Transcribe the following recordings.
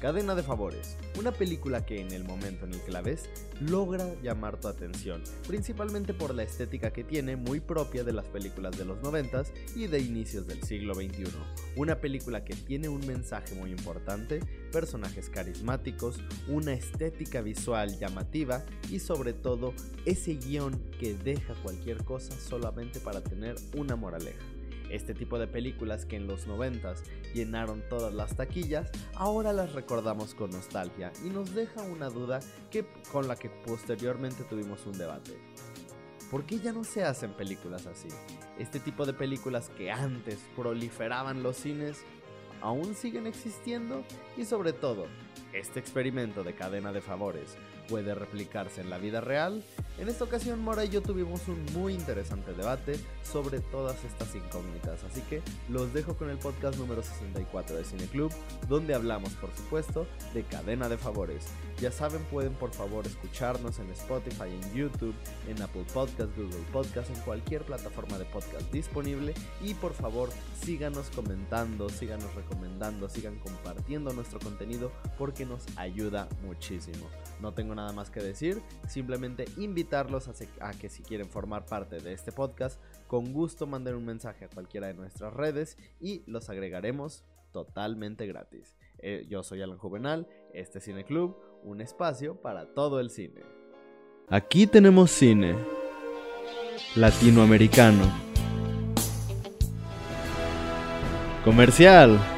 Cadena de Favores, una película que en el momento en el que la ves logra llamar tu atención, principalmente por la estética que tiene muy propia de las películas de los 90 y de inicios del siglo XXI. Una película que tiene un mensaje muy importante, personajes carismáticos, una estética visual llamativa y sobre todo ese guion que deja cualquier cosa solamente para tener una moraleja. Este tipo de películas que en los 90 llenaron todas las taquillas, ahora las recordamos con nostalgia y nos deja una duda que, con la que posteriormente tuvimos un debate. ¿Por qué ya no se hacen películas así? Este tipo de películas que antes proliferaban los cines, ¿aún siguen existiendo? Y sobre todo, ¿este experimento de cadena de favores puede replicarse en la vida real? En esta ocasión Mora y yo tuvimos un muy interesante debate sobre todas estas incógnitas, así que los dejo con el podcast número 64 de Cine Club, donde hablamos por supuesto de cadena de favores. Ya saben, pueden por favor escucharnos en Spotify, en YouTube, en Apple Podcast, Google Podcast, en cualquier plataforma de podcast disponible y por favor síganos comentando, síganos recomendando, sigan compartiendo nuestro contenido porque nos ayuda muchísimo. No tengo nada más que decir, simplemente invitarlos a, que si quieren formar parte de este podcast, con gusto manden un mensaje a cualquiera de nuestras redes y los agregaremos totalmente gratis. Eh, yo soy Alan Juvenal, este Cine Club, un espacio para todo el cine. Aquí tenemos cine latinoamericano. Comercial.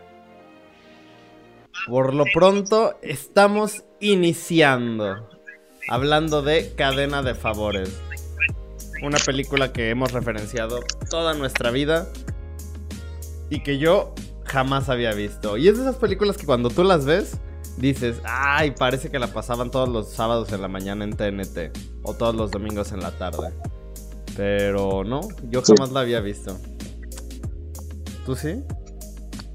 Por lo pronto, estamos iniciando. Hablando de Cadena de Favores. Una película que hemos referenciado toda nuestra vida. Y que yo jamás había visto. Y es de esas películas que cuando tú las ves, dices, ay, parece que la pasaban todos los sábados en la mañana en TNT. O todos los domingos en la tarde. Pero no, yo jamás la había visto. ¿Tú sí?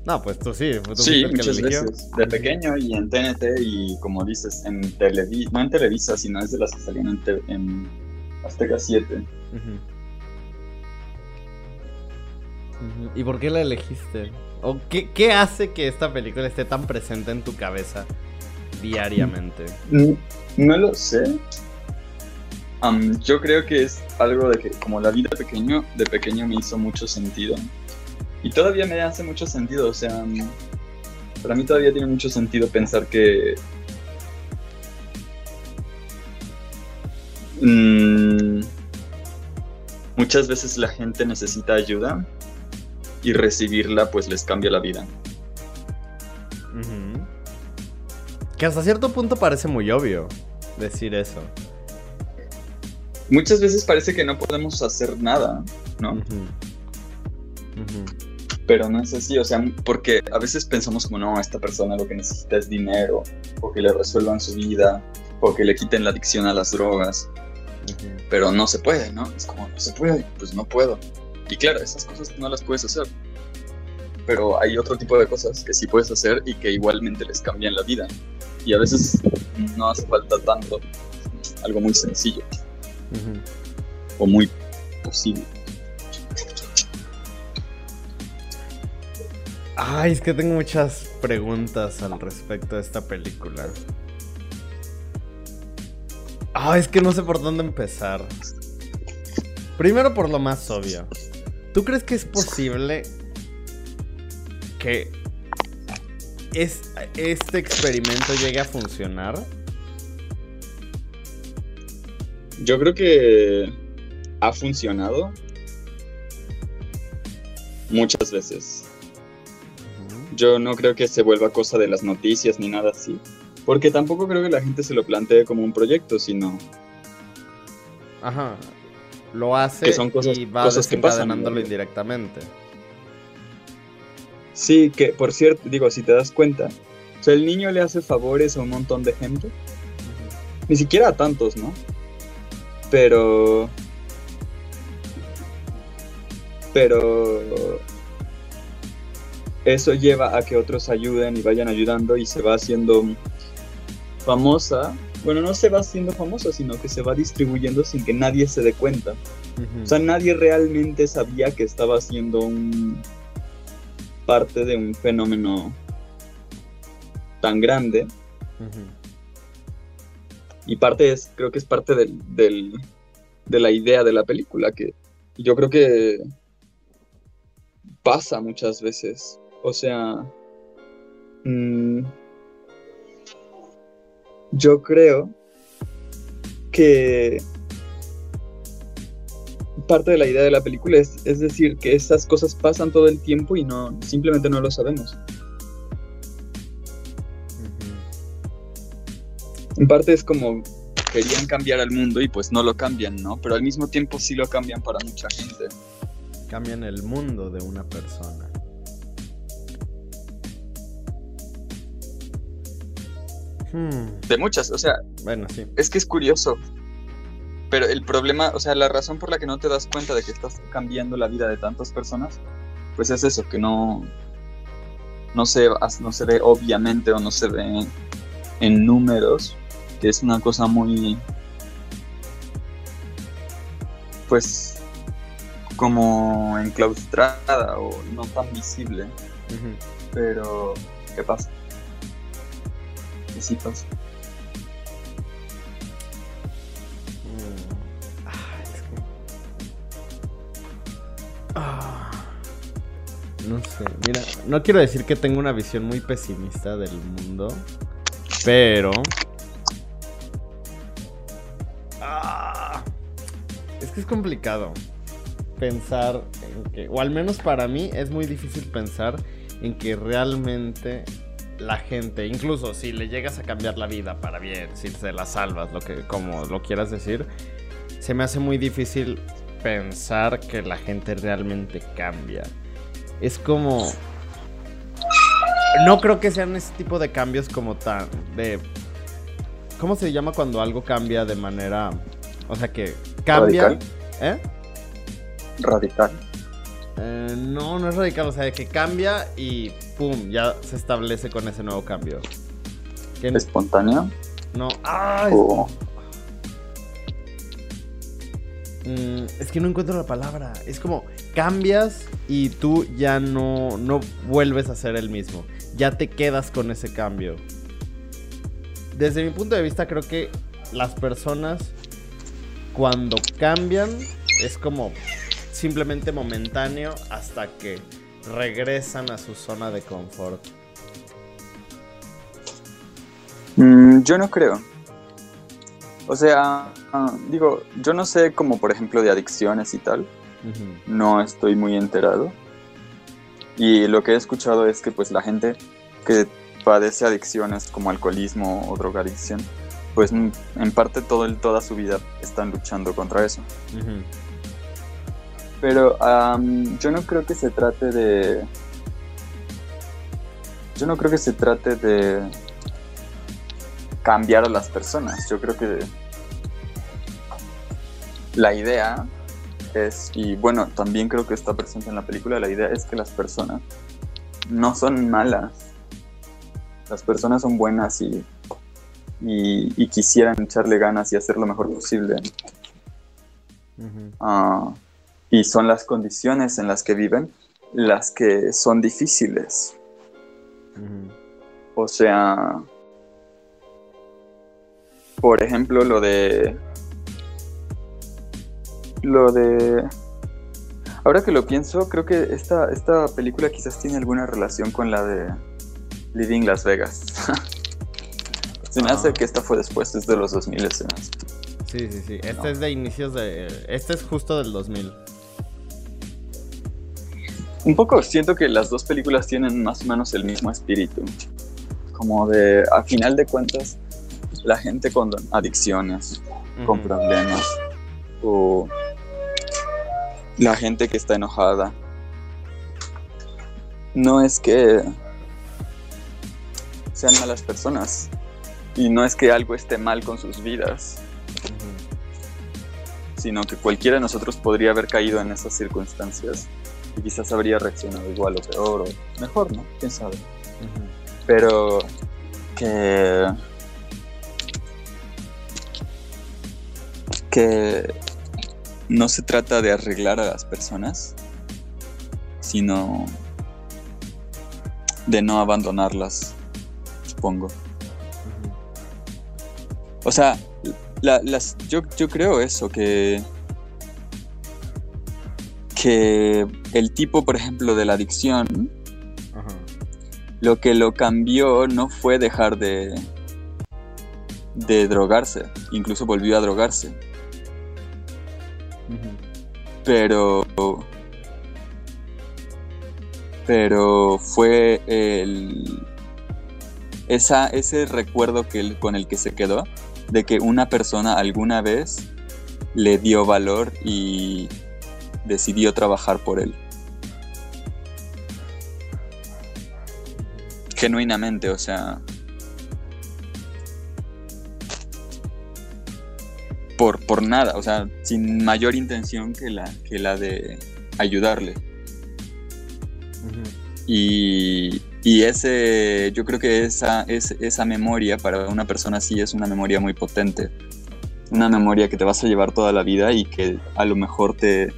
No, pues tú sí. sí, muchas veces. De pequeño y en TNT y como dices, en Televisa, no en Televisa, sino es de las que salían en, en Azteca 7. ¿Y por qué la elegiste? ¿O qué, qué, hace que esta película esté tan presente en tu cabeza diariamente? No, lo sé. yo creo que es algo de que como la vida de pequeño, de pequeño me hizo mucho sentido. Y todavía me hace mucho sentido, o sea, para mí todavía tiene mucho sentido pensar que... Mm, muchas veces la gente necesita ayuda y recibirla pues les cambia la vida. Que hasta cierto punto parece muy obvio decir eso. Muchas veces parece que no podemos hacer nada, ¿no? Pero no es así, o sea, porque a veces pensamos como, no, esta persona lo que necesita es dinero, o que le resuelvan su vida, o que le quiten la adicción a las drogas, pero no se puede, ¿no? Es como, no se puede, pues no puedo. Y claro, esas cosas no las puedes hacer, pero hay otro tipo de cosas que sí puedes hacer y que igualmente les cambian la vida. Y a veces no hace falta tanto, algo muy sencillo, o muy posible. Ay, es que tengo muchas preguntas al respecto de esta película. Ay, es que no sé por dónde empezar. Primero por lo más obvio. ¿Tú crees que es posible que este experimento llegue a funcionar? Yo creo que ha funcionado muchas veces. Yo no creo que se vuelva cosa de las noticias ni nada así. Porque tampoco creo que la gente se lo plantee como un proyecto, sino. Ajá. Lo hace y va desencadenándolo indirectamente. Sí, que por cierto, digo, si te das cuenta, o sea, el niño le hace favores a un montón de gente. Ni siquiera a tantos, ¿no? Pero... Pero... Eso lleva a que otros ayuden y vayan ayudando y se va haciendo famosa. Bueno, no se va haciendo famosa, sino que se va distribuyendo sin que nadie se dé cuenta. O sea, nadie realmente sabía que estaba haciendo un parte de un fenómeno tan grande. Y parte es, creo que es parte del, de la idea de la película, que yo creo que pasa muchas veces. O sea, mm, yo creo que parte de la idea de la película es, es decir que esas cosas pasan todo el tiempo y no simplemente no lo sabemos. En parte es como querían cambiar al mundo y pues no lo cambian, ¿no? Pero al mismo tiempo sí lo cambian para mucha gente. Cambian el mundo de una persona. Hmm. De muchas, o sea. Bueno, sí. Es que es curioso. Pero el problema, o sea, la razón por la que no te das cuenta de que estás cambiando la vida de tantas personas, pues es eso, que no, no, se, no se ve obviamente o no se ve en números, que es una cosa muy, pues, como enclaustrada o no tan visible. Pero, ¿qué pasa? ¿Qué sí pasa? No sé, mira, no quiero decir que tengo una visión muy pesimista del mundo, pero... Ah, es que es complicado pensar en que, o al menos para mí es muy difícil pensar en que realmente la gente, incluso si le llegas a cambiar la vida para bien, si se la salvas, lo que como lo quieras decir, se me hace muy difícil pensar que la gente realmente cambia es como... No creo que sean ese tipo de cambios como tan... de... ¿Cómo se llama cuando algo cambia de manera... O sea que cambia... ¿Radical? ¿Eh? Radical. Eh, no, no es radical, o sea, que cambia y pum, ya se establece con ese nuevo cambio. ¿Espontáneo? No, ah, Mm, es que no encuentro la palabra. Es como cambias y tú ya no, no vuelves a ser el mismo. Ya te quedas con ese cambio. Desde mi punto de vista creo que las personas cuando cambian es como simplemente momentáneo hasta que regresan a su zona de confort. Mm, yo no creo. O sea, ah, digo, yo no sé como por ejemplo de adicciones y tal. No estoy muy enterado. Y lo que he escuchado es que pues la gente que padece adicciones como alcoholismo o drogadicción, pues en parte todo el, toda su vida están luchando contra eso. Pero yo no creo que se trate de... Yo no creo que se trate de cambiar a las personas. Yo creo que la idea es, y bueno, también creo que está presente en la película, la idea es que las personas no son malas. Las personas son buenas y, y, quisieran echarle ganas y hacer lo mejor posible. Ah, y son las condiciones en las que viven las que son difíciles. O sea, por ejemplo, lo de. Lo de. Ahora que lo pienso, creo que esta, esta película quizás tiene alguna relación con la de Living Las Vegas. se me hace ah. que esta fue después, es de los 2000, se Sí, sí, sí. Este es de inicios de. Este es justo del 2000. Un poco siento que las dos películas tienen más o menos el mismo espíritu. Como de, a final de cuentas, la gente con adicciones, con problemas, o la gente que está enojada, no es que sean malas personas y no es que algo esté mal con sus vidas, sino que cualquiera de nosotros podría haber caído en esas circunstancias y quizás habría reaccionado igual o peor o mejor, ¿no? ¿Quién sabe? Pero que... que no se trata de arreglar a las personas, sino de no abandonarlas, supongo. O sea, las, yo, yo creo eso, que, que el tipo, por ejemplo, de la adicción, lo que lo cambió no fue dejar de, de drogarse, incluso volvió a drogarse. Pero. Pero fue el. Esa, ese recuerdo que, con el que se quedó de que una persona alguna vez le dio valor y decidió trabajar por él. Genuinamente, o sea, por, por nada, o sea, sin mayor intención que la, que la de ayudarle. Y, y, ese, yo creo que esa, es, esa memoria para una persona así es una memoria muy potente. Una memoria que te vas a llevar toda la vida y que a lo mejor te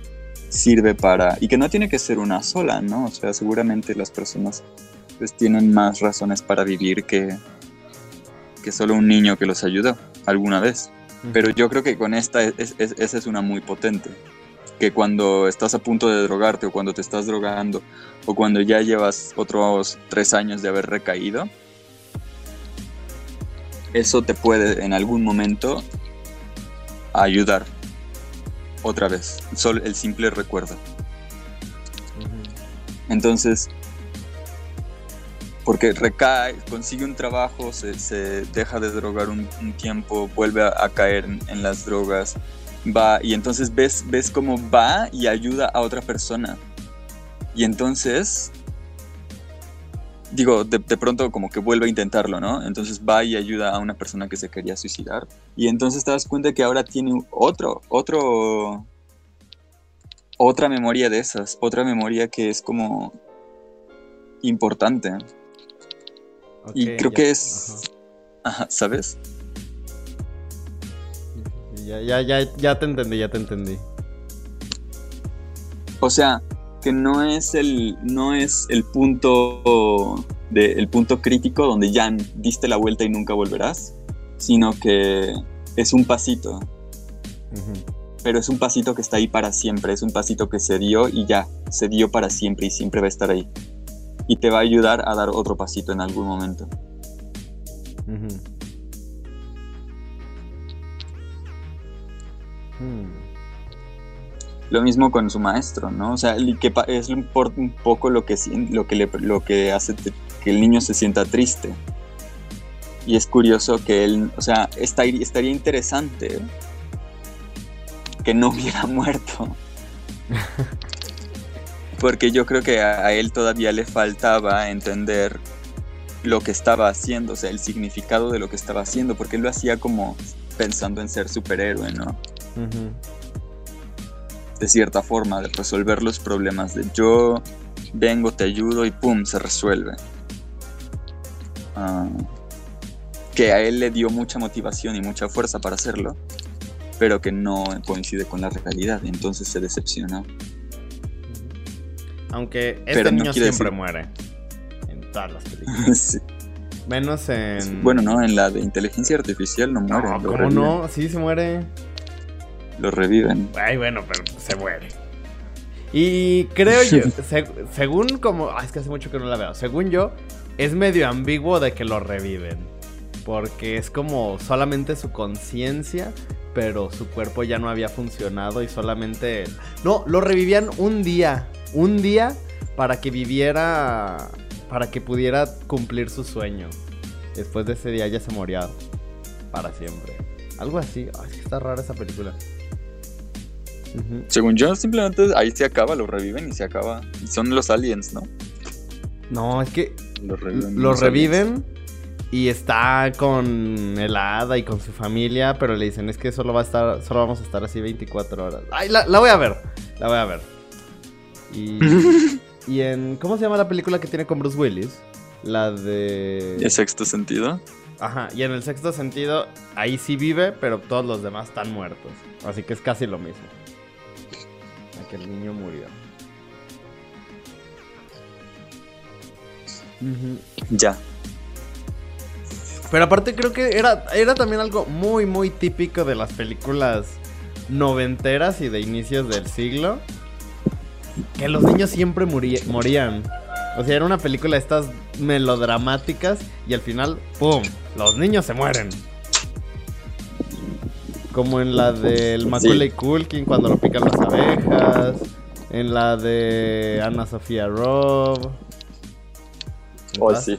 sirve para... Y que no tiene que ser una sola, ¿no? O sea, seguramente las personas pues tienen más razones para vivir que, que solo un niño que los ayudó alguna vez. Pero yo creo que con esta esa es una muy potente. Que cuando estás a punto de drogarte o cuando te estás drogando o cuando ya llevas otros tres años de haber recaído, eso te puede en algún momento ayudar otra vez. Solo el simple recuerdo. Entonces, porque recae, consigue un trabajo, se, deja de drogar un, tiempo, vuelve a, caer en, las drogas, va y entonces ves, ves cómo va y ayuda a otra persona. Y entonces, digo, de, pronto como que vuelve a intentarlo, ¿no? Entonces va y ayuda a una persona que se quería suicidar. Y entonces te das cuenta que ahora tiene otro, otro, otra memoria de esas, otra memoria que es como importante y creo que es... Ajá. ¿sabes? Ya, ya, ya, ya te entendí, ya te entendí. O sea, que no es el, no es el punto de, el punto crítico donde ya diste la vuelta y nunca volverás, sino que es un pasito. Pero es un pasito que está ahí para siempre, es un pasito que se dio y ya, se dio para siempre y siempre va a estar ahí y te va a ayudar a dar otro pasito en algún momento. Hmm. Lo mismo con su maestro, ¿no? O sea, que es un poco lo que, lo que, lo que hace que el niño se sienta triste. Y es curioso que él, o sea, estaría interesante que no hubiera muerto. porque yo creo que a, él todavía le faltaba entender lo que estaba haciendo, o sea, el significado de lo que estaba haciendo, porque él lo hacía como pensando en ser superhéroe, ¿no? De cierta forma, de resolver los problemas de yo vengo, te ayudo y pum, se resuelve. Ah, que a él le dio mucha motivación y mucha fuerza para hacerlo, pero que no coincide con la realidad, entonces se decepciona. Aunque este niño siempre muere. En todas las películas. Menos en. Bueno, no, en la de inteligencia artificial no muere. No, ¿Cómo no? Sí, se muere. Lo reviven. Ay, bueno, pero se muere. Y creo yo, según como. Ay, es que hace mucho que no la veo. Según yo, es medio ambiguo de que lo reviven. Porque es como solamente su conciencia, pero su cuerpo ya no había funcionado y solamente. No, lo revivían un día un día para que viviera, para que pudiera cumplir su sueño. Después de ese día ya se moría para siempre. Algo así. Ay, es que está rara esa película. Según yo, simplemente ahí se acaba, lo reviven y se acaba. Y son los aliens, ¿no? No, es que lo reviven, y está con el hada y con su familia, pero le dicen, es que solo va a estar, solo vamos a estar así 24 horas. Ay, la, voy a ver, la voy a ver. Y, y en, ¿cómo se llama la película que tiene con Bruce Willis? La de... ¿El sexto sentido? Ajá, y en el sexto sentido, ahí sí vive, pero todos los demás están muertos. Así que es casi lo mismo. Que el niño murió. Ya. Pero aparte creo que era, era también algo muy, muy típico de las películas noventeras y de inicios del siglo. Que los niños siempre morían. O sea, era una película de estas melodramáticas y al final, ¡pum! Los niños se mueren. Como en la del Macaulay Culkin cuando lo pican las abejas. En la de Ana Sofía Robb. Oh, sí.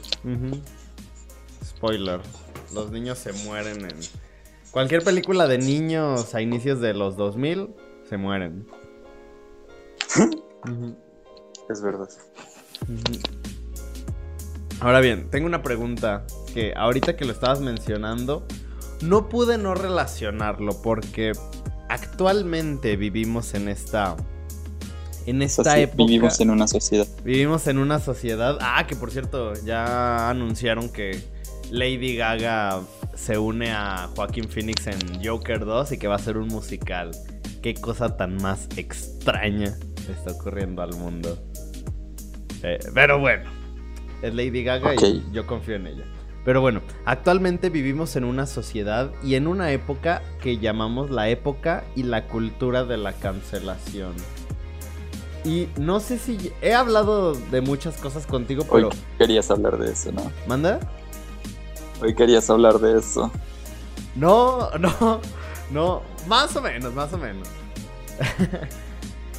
Spoiler. Los niños se mueren en... Cualquier película de niños a inicios de los 2000 se mueren. Es verdad. Ahora bien, tengo una pregunta que ahorita que lo estabas mencionando, no pude no relacionarlo porque actualmente vivimos en esta en esta época. Vivimos en una sociedad. Vivimos en una sociedad. Ah, que por cierto, ya anunciaron que Lady Gaga se une a Joaquín Phoenix en Joker 2 y que va a ser un musical. Qué cosa tan más extraña está ocurriendo al mundo. Eh, pero bueno, es Lady Gaga y yo confío en ella. Pero bueno, actualmente vivimos en una sociedad y en una época que llamamos la época y la cultura de la cancelación. Y no sé si he hablado de muchas cosas contigo, pero... Hoy querías hablar de eso, ¿no? ¿Manda? Hoy querías hablar de eso. No, no, no, más o menos, más o menos.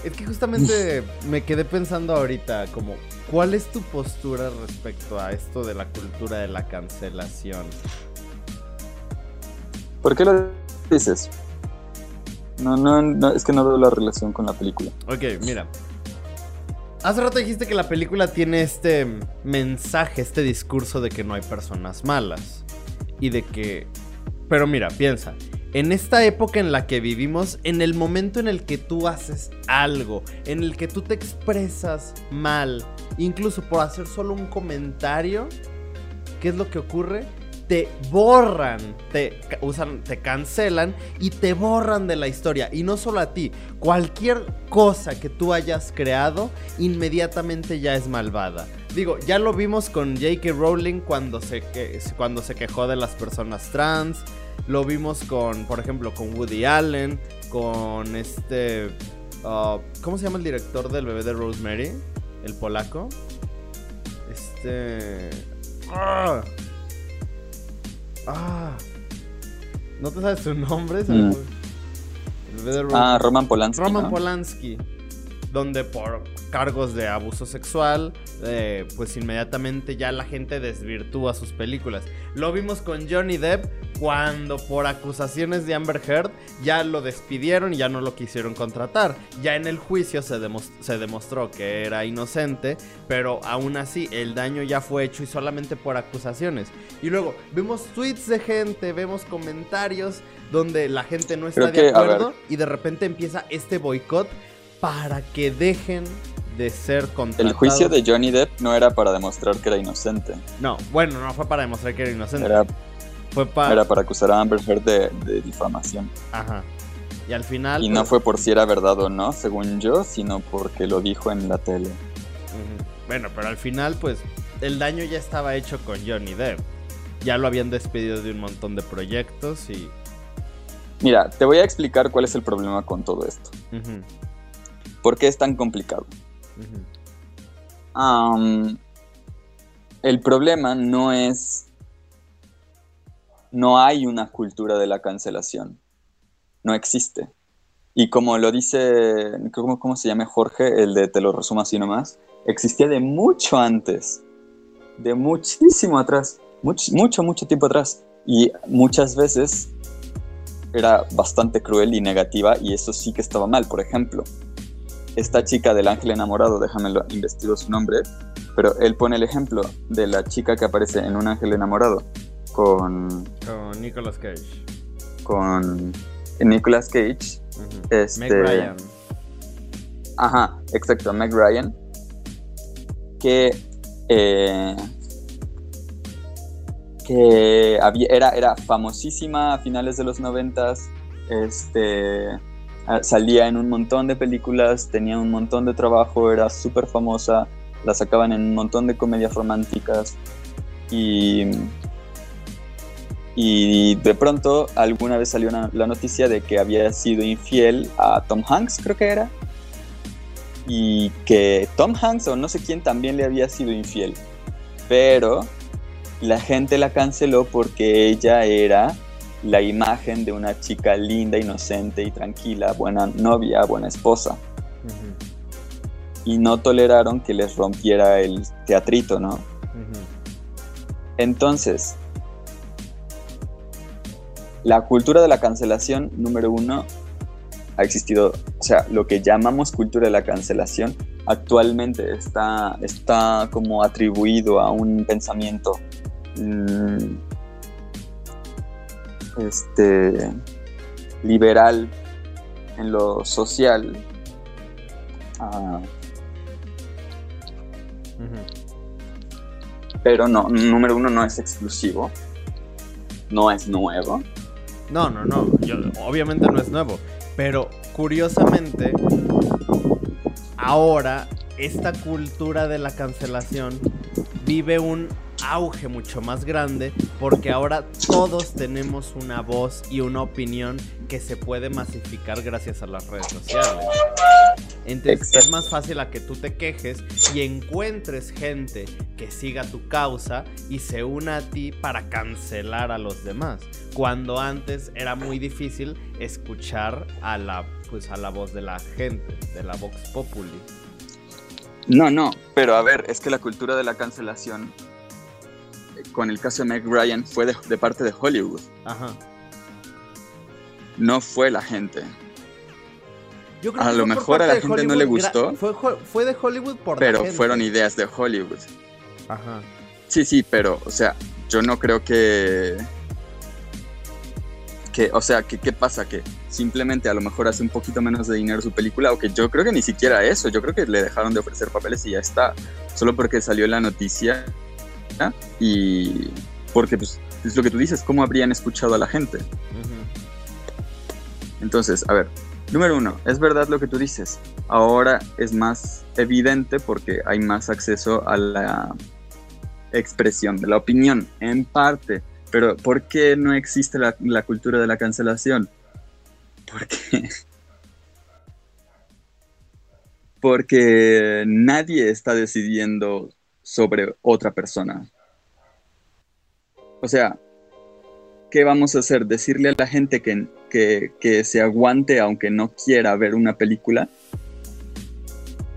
es que justamente me quedé pensando ahorita como, ¿cuál es tu postura respecto a esto de la cultura de la cancelación? ¿Por qué lo dices? No, no, no, es que no veo la relación con la película. Ok, mira, Hace rato dijiste que la película tiene este mensaje, este discurso de que no hay personas malas. Y de que... Pero mira, piensa. En esta época en la que vivimos, en el momento en el que tú haces algo, en el que tú te expresas mal, incluso por hacer solo un comentario, ¿qué es lo que ocurre? te borran, te usan, te cancelan y te borran de la historia. Y no solo a ti, cualquier cosa que tú hayas creado inmediatamente ya es malvada. Digo, ya lo vimos con J.K. Rowling cuando se, cuando se quejó de las personas trans. Lo vimos con, por ejemplo, con Woody Allen, con este... Uh, ¿Cómo se llama el director del bebé de Rosemary? El polaco. Este... ¡Ah! Ah. ¿No te sabes su nombre? Mm. Ah, Roman Polanski. Roman Polanski. Donde por cargos de abuso sexual, eh, pues inmediatamente ya la gente desvirtúa sus películas. Lo vimos con Johnny Depp cuando por acusaciones de Amber Heard ya lo despidieron y ya no lo quisieron contratar. Ya en el juicio se, se demostró que era inocente, pero aún así el daño ya fue hecho y solamente por acusaciones. Y luego vemos tweets de gente, vemos comentarios donde la gente no está de acuerdo y de repente empieza este boicot para que dejen de ser contratado. El juicio de Johnny Depp no era para demostrar que era inocente. No, bueno, no fue para demostrar que era inocente. Era, fue para... Era para acusar a Amber Heard de, difamación. Aja. Y al final... Y no pues, fue por si era verdad o no, según yo, sino porque lo dijo en la tele. Bueno, pero al final, pues, el daño ya estaba hecho con Johnny Depp. Ya lo habían despedido de un montón de proyectos y... Mira, te voy a explicar cuál es el problema con todo esto. ¿Por qué es tan complicado? El problema no es... No hay una cultura de la cancelación. No existe. Y como lo dice, ¿cómo, se llama Jorge? El de Te lo resumo así nomás. Existía de mucho antes. De muchísimo atrás. Mucho, mucho, mucho tiempo atrás. Y muchas veces era bastante cruel y negativa y eso sí que estaba mal. Por ejemplo, esta chica del ángel enamorado, déjame investigo su nombre, pero él pone el ejemplo de la chica que aparece en Un ángel enamorado con... Con Nicolas Cage. Con Nicolas Cage. este, Meg Ryan. Ajá, exacto, Meg Ryan. Que... eh, que había, era, era famosísima a finales de los noventas. Este, salía en un montón de películas, tenía un montón de trabajo, era súper famosa, la sacaban en un montón de comedias románticas. Y, y de pronto alguna vez salió la noticia de que había sido infiel a Tom Hanks, creo que era, y que Tom Hanks o no sé quién también le había sido infiel, pero la gente la canceló porque ella era la imagen de una chica linda, inocente y tranquila, buena novia, buena esposa. Y no toleraron que les rompiera el teatrito, ¿no? Entonces, la cultura de la cancelación, número uno, ha existido, o sea, lo que llamamos cultura de la cancelación actualmente está, está como atribuido a un pensamiento mm, este, liberal en lo social. ah, pero no, número uno no es exclusivo, no es nuevo. No, no, no. yo- obviamente no es nuevo. Pero curiosamente, ahora esta cultura de la cancelación vive un auge mucho más grande porque ahora todos tenemos una voz y una opinión que se puede masificar gracias a las redes sociales. Entonces Exacto. es más fácil a que tú te quejes y encuentres gente que siga tu causa y se una a ti para cancelar a los demás. Cuando antes era muy difícil escuchar a la pues a la voz de la gente, de la Vox Populi. No, no, pero a ver, es que la cultura de la cancelación, con el caso de Meg Ryan, fue de, de parte de Hollywood, Ajá. no fue la gente. Yo creo A que lo mejor a la gente no le gustó. Fue, de Hollywood por la Pero gente. fueron ideas de Hollywood. Ajá. Sí, sí, pero, o sea, yo no creo que... que o sea, que, ¿qué pasa? Que simplemente a lo mejor hace un poquito menos de dinero su película, o que yo creo que ni siquiera eso, yo creo que le dejaron de ofrecer papeles y ya está, solo porque salió la noticia y porque, pues, es lo que tú dices, ¿cómo habrían escuchado a la gente? Entonces, a ver, número uno, es verdad lo que tú dices. Ahora es más evidente porque hay más acceso a la expresión de la opinión, en parte. Pero ¿por qué no existe la, la cultura de la cancelación? Porque... Porque nadie está decidiendo sobre otra persona. O sea, ¿qué vamos a hacer? ¿Decirle a la gente que, que, que se aguante aunque no quiera ver una película?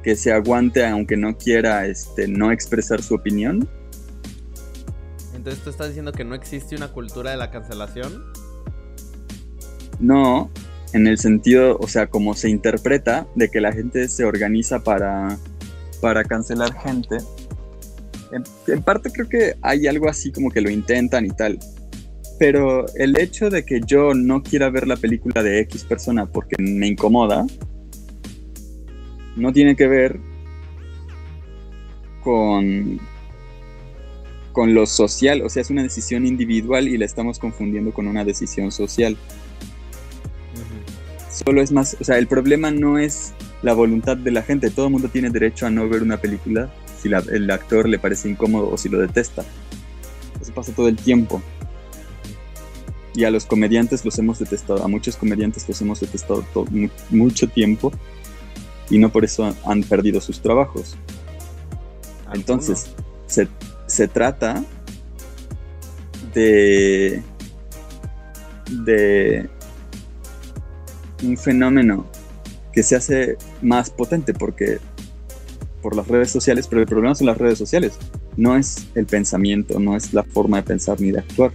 ¿Que se aguante aunque no quiera este, no expresar su opinión? Entonces tú estás diciendo que no existe una cultura de la cancelación. No, en el sentido, o sea, como se interpreta de que la gente se organiza para, para cancelar gente. En, en parte creo que hay algo así como que lo intentan y tal. Pero el hecho de que yo no quiera ver la película de X persona porque me incomoda, no tiene que ver con, con lo social. O sea, es una decisión individual y la estamos confundiendo con una decisión social. Solo es más, o sea, el problema no es la voluntad de la gente. Todo el mundo tiene derecho a no ver una película si la- el actor le parece incómodo o si lo detesta. Eso pasa todo el tiempo. Y a los comediantes los hemos detestado, a muchos comediantes los hemos detestado mu- mucho tiempo y no por eso han perdido sus trabajos. Entonces, se, se trata de, de un fenómeno que se hace más potente porque por las redes sociales, pero el problema son las redes sociales, no es el pensamiento, no es la forma de pensar ni de actuar.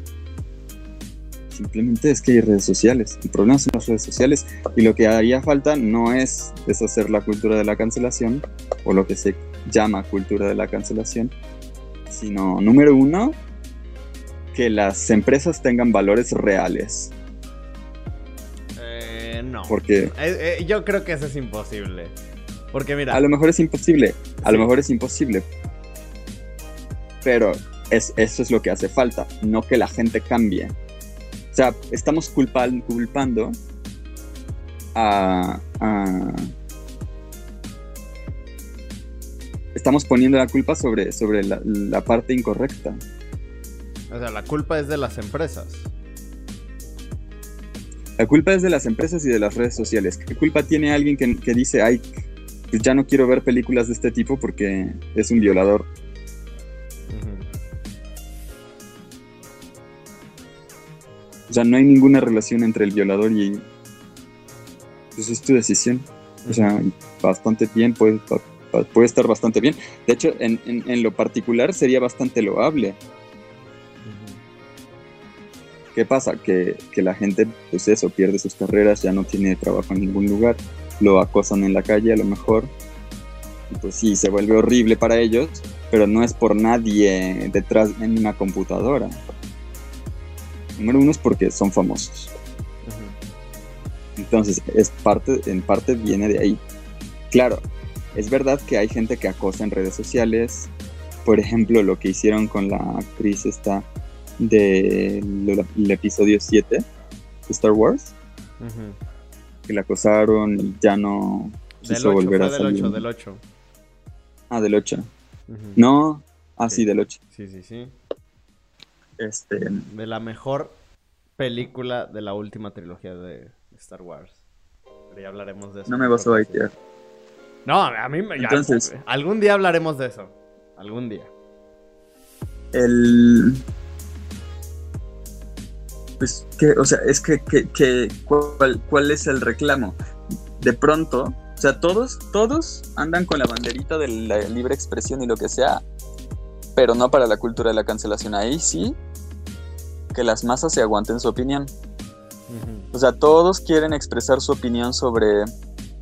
Simplemente es que hay redes sociales. El problema son las redes sociales y lo que haría falta no es deshacer la cultura de la cancelación o lo que se llama cultura de la cancelación, sino, número uno, que las empresas tengan valores reales. Eh, no. Porque... Eh, eh, yo creo que eso es imposible. Porque mira... A lo mejor es imposible, a lo mejor es imposible. Pero es, eso es lo que hace falta, no que la gente cambie. O sea, estamos culpando a, Estamos poniendo la culpa sobre, sobre la, parte incorrecta. O sea, la culpa es de las empresas. La culpa es de las empresas y de las redes sociales. ¿Qué culpa tiene alguien que, dice, ay, pues ya no quiero ver películas de este tipo porque es un violador? O sea, no hay ninguna relación entre el violador y... Pues es tu decisión. O sea, bastante bien, puede, puede estar bastante bien. De hecho, en, lo particular sería bastante loable. ¿Qué pasa? Que, la gente, pues eso, pierde sus carreras, ya no tiene trabajo en ningún lugar, lo acosan en la calle a lo mejor. pues sí, se vuelve horrible para ellos, pero no es por nadie detrás en una computadora. Número uno es porque son famosos. Entonces, es parte, en parte viene de ahí. Claro, es verdad que hay gente que acosa en redes sociales. Por ejemplo, lo que hicieron con la actriz esta del episodio 7 de Star Wars. Que la acosaron y ya no quiso volver a salir. Del 8, del 8. Ah, del 8. No, ah, sí. del 8. Sí, sí, sí. Este... De la mejor película de la última trilogía de Star Wars. Pero ya hablaremos de eso. No me vas a baitear. No, a mí me... Entonces... algún día hablaremos de eso. Algún día. El... Pues, que, o sea, es que, que, ¿cuál, ¿cuál es el reclamo? De pronto, o sea, todos, todos andan con la banderita de la libre expresión y lo que sea, pero no para la cultura de la cancelación. Ahí sí que las masas se aguanten su opinión. O sea, todos quieren expresar su opinión sobre,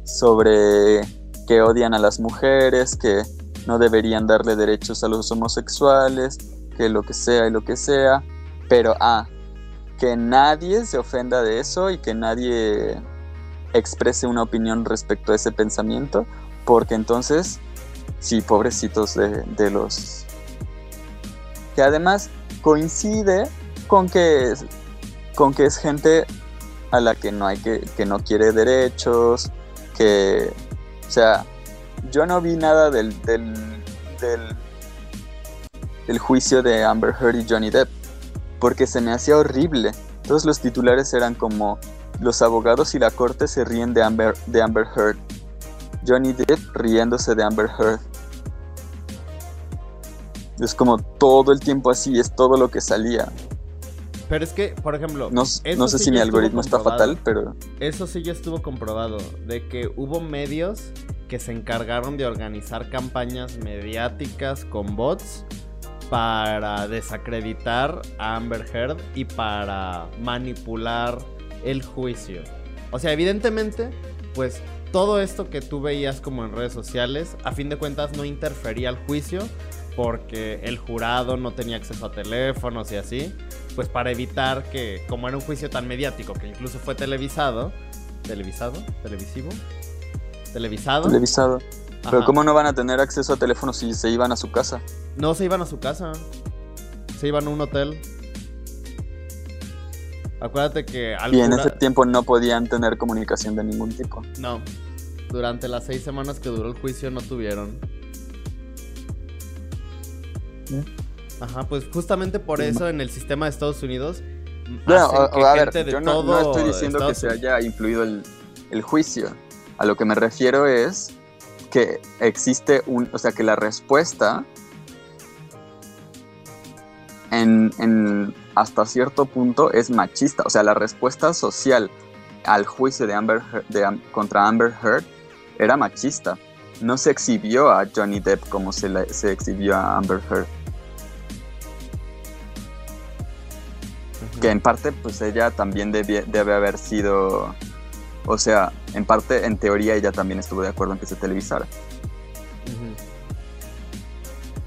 sobre que odian a las mujeres, que no deberían darle derechos a los homosexuales, que lo que sea y lo que sea, pero ah, que nadie se ofenda de eso y que nadie exprese una opinión respecto a ese pensamiento, porque entonces, sí, pobrecitos de, los... que además coincide con que, con que es gente a la que no hay que, que no quiere derechos, que, o sea, yo no vi nada del, del, del, juicio de Amber Heard y Johnny Depp, porque se me hacía horrible. Todos los titulares eran como los abogados y la corte se ríen de Amber, de Amber Heard. Johnny Depp riéndose de Amber Heard. Es como todo el tiempo así, es todo lo que salía. Pero es que, por ejemplo, no, sé si mi algoritmo está fatal, pero... Eso sí ya estuvo comprobado, de que hubo medios que se encargaron de organizar campañas mediáticas con bots para desacreditar a Amber Heard y para manipular el juicio. O sea, evidentemente, pues todo esto que tú veías como en redes sociales, a fin de cuentas no interfería al juicio porque el jurado no tenía acceso a teléfonos y así pues para evitar que, como era un juicio tan mediático que incluso fue televisado, televisado, televisivo, televisado. Televisado. Pero ¿cómo no van a tener acceso a teléfono si se iban a su casa? No se iban a su casa, se iban a un hotel. Acuérdate que... Y en ese tiempo no podían tener comunicación de ningún tipo. No, durante las seis semanas que duró el juicio no tuvieron. ¿Eh? Ajá, pues justamente por eso en el sistema de Estados Unidos. a, ver, yo no, estoy diciendo que se haya influido el, juicio. A lo que me refiero es que existe un. O sea, que la respuesta. En, hasta cierto punto es machista. O sea, la respuesta social al juicio de Amber de, contra Amber Heard era machista. No se exhibió a Johnny Depp como se, se exhibió a Amber Heard. que en parte pues ella también debe, haber sido, o sea, en parte, en teoría ella también estuvo de acuerdo en que se televisara.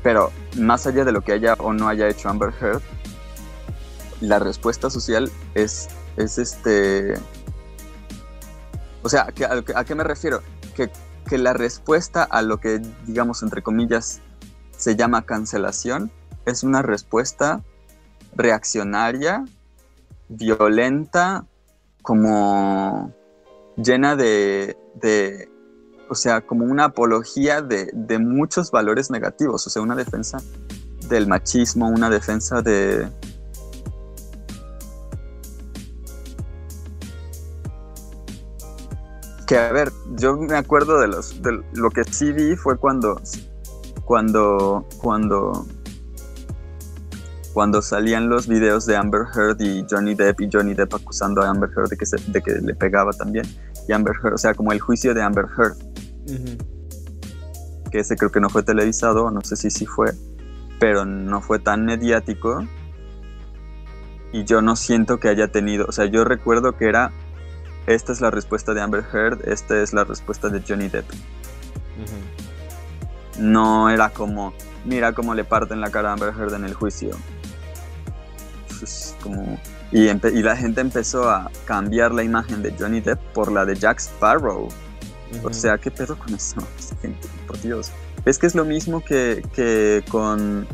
Pero más allá de lo que haya o no haya hecho Amber Heard, la respuesta social es, es este... O sea, ¿a qué me refiero? Que, que la respuesta a lo que, digamos, entre comillas, se llama cancelación, es una respuesta reaccionaria, violenta, como llena de, de o sea, como una apología de, de, muchos valores negativos, o sea, una defensa del machismo, una defensa de... Que a ver, yo me acuerdo de los de lo que sí vi fue cuando cuando, cuando, cuando salían los videos de Amber Heard y Johnny Depp y Johnny Depp acusando a Amber Heard de que, de que le pegaba también. Y Amber Heard, o sea, como el juicio de Amber Heard. Que ese creo que no fue televisado, no sé si sí fue, pero no fue tan mediático. Y yo no siento que haya tenido, o sea, yo recuerdo que era, esta es la respuesta de Amber Heard, esta es la respuesta de Johnny Depp. No era como, mira cómo le parten la cara a Amber Heard en el juicio. como, y, y, la gente empezó a cambiar la imagen de Johnny Depp por la de Jack Sparrow. O sea, ¿qué pedo con eso? Gente, por Dios. Es que es lo mismo que, que con.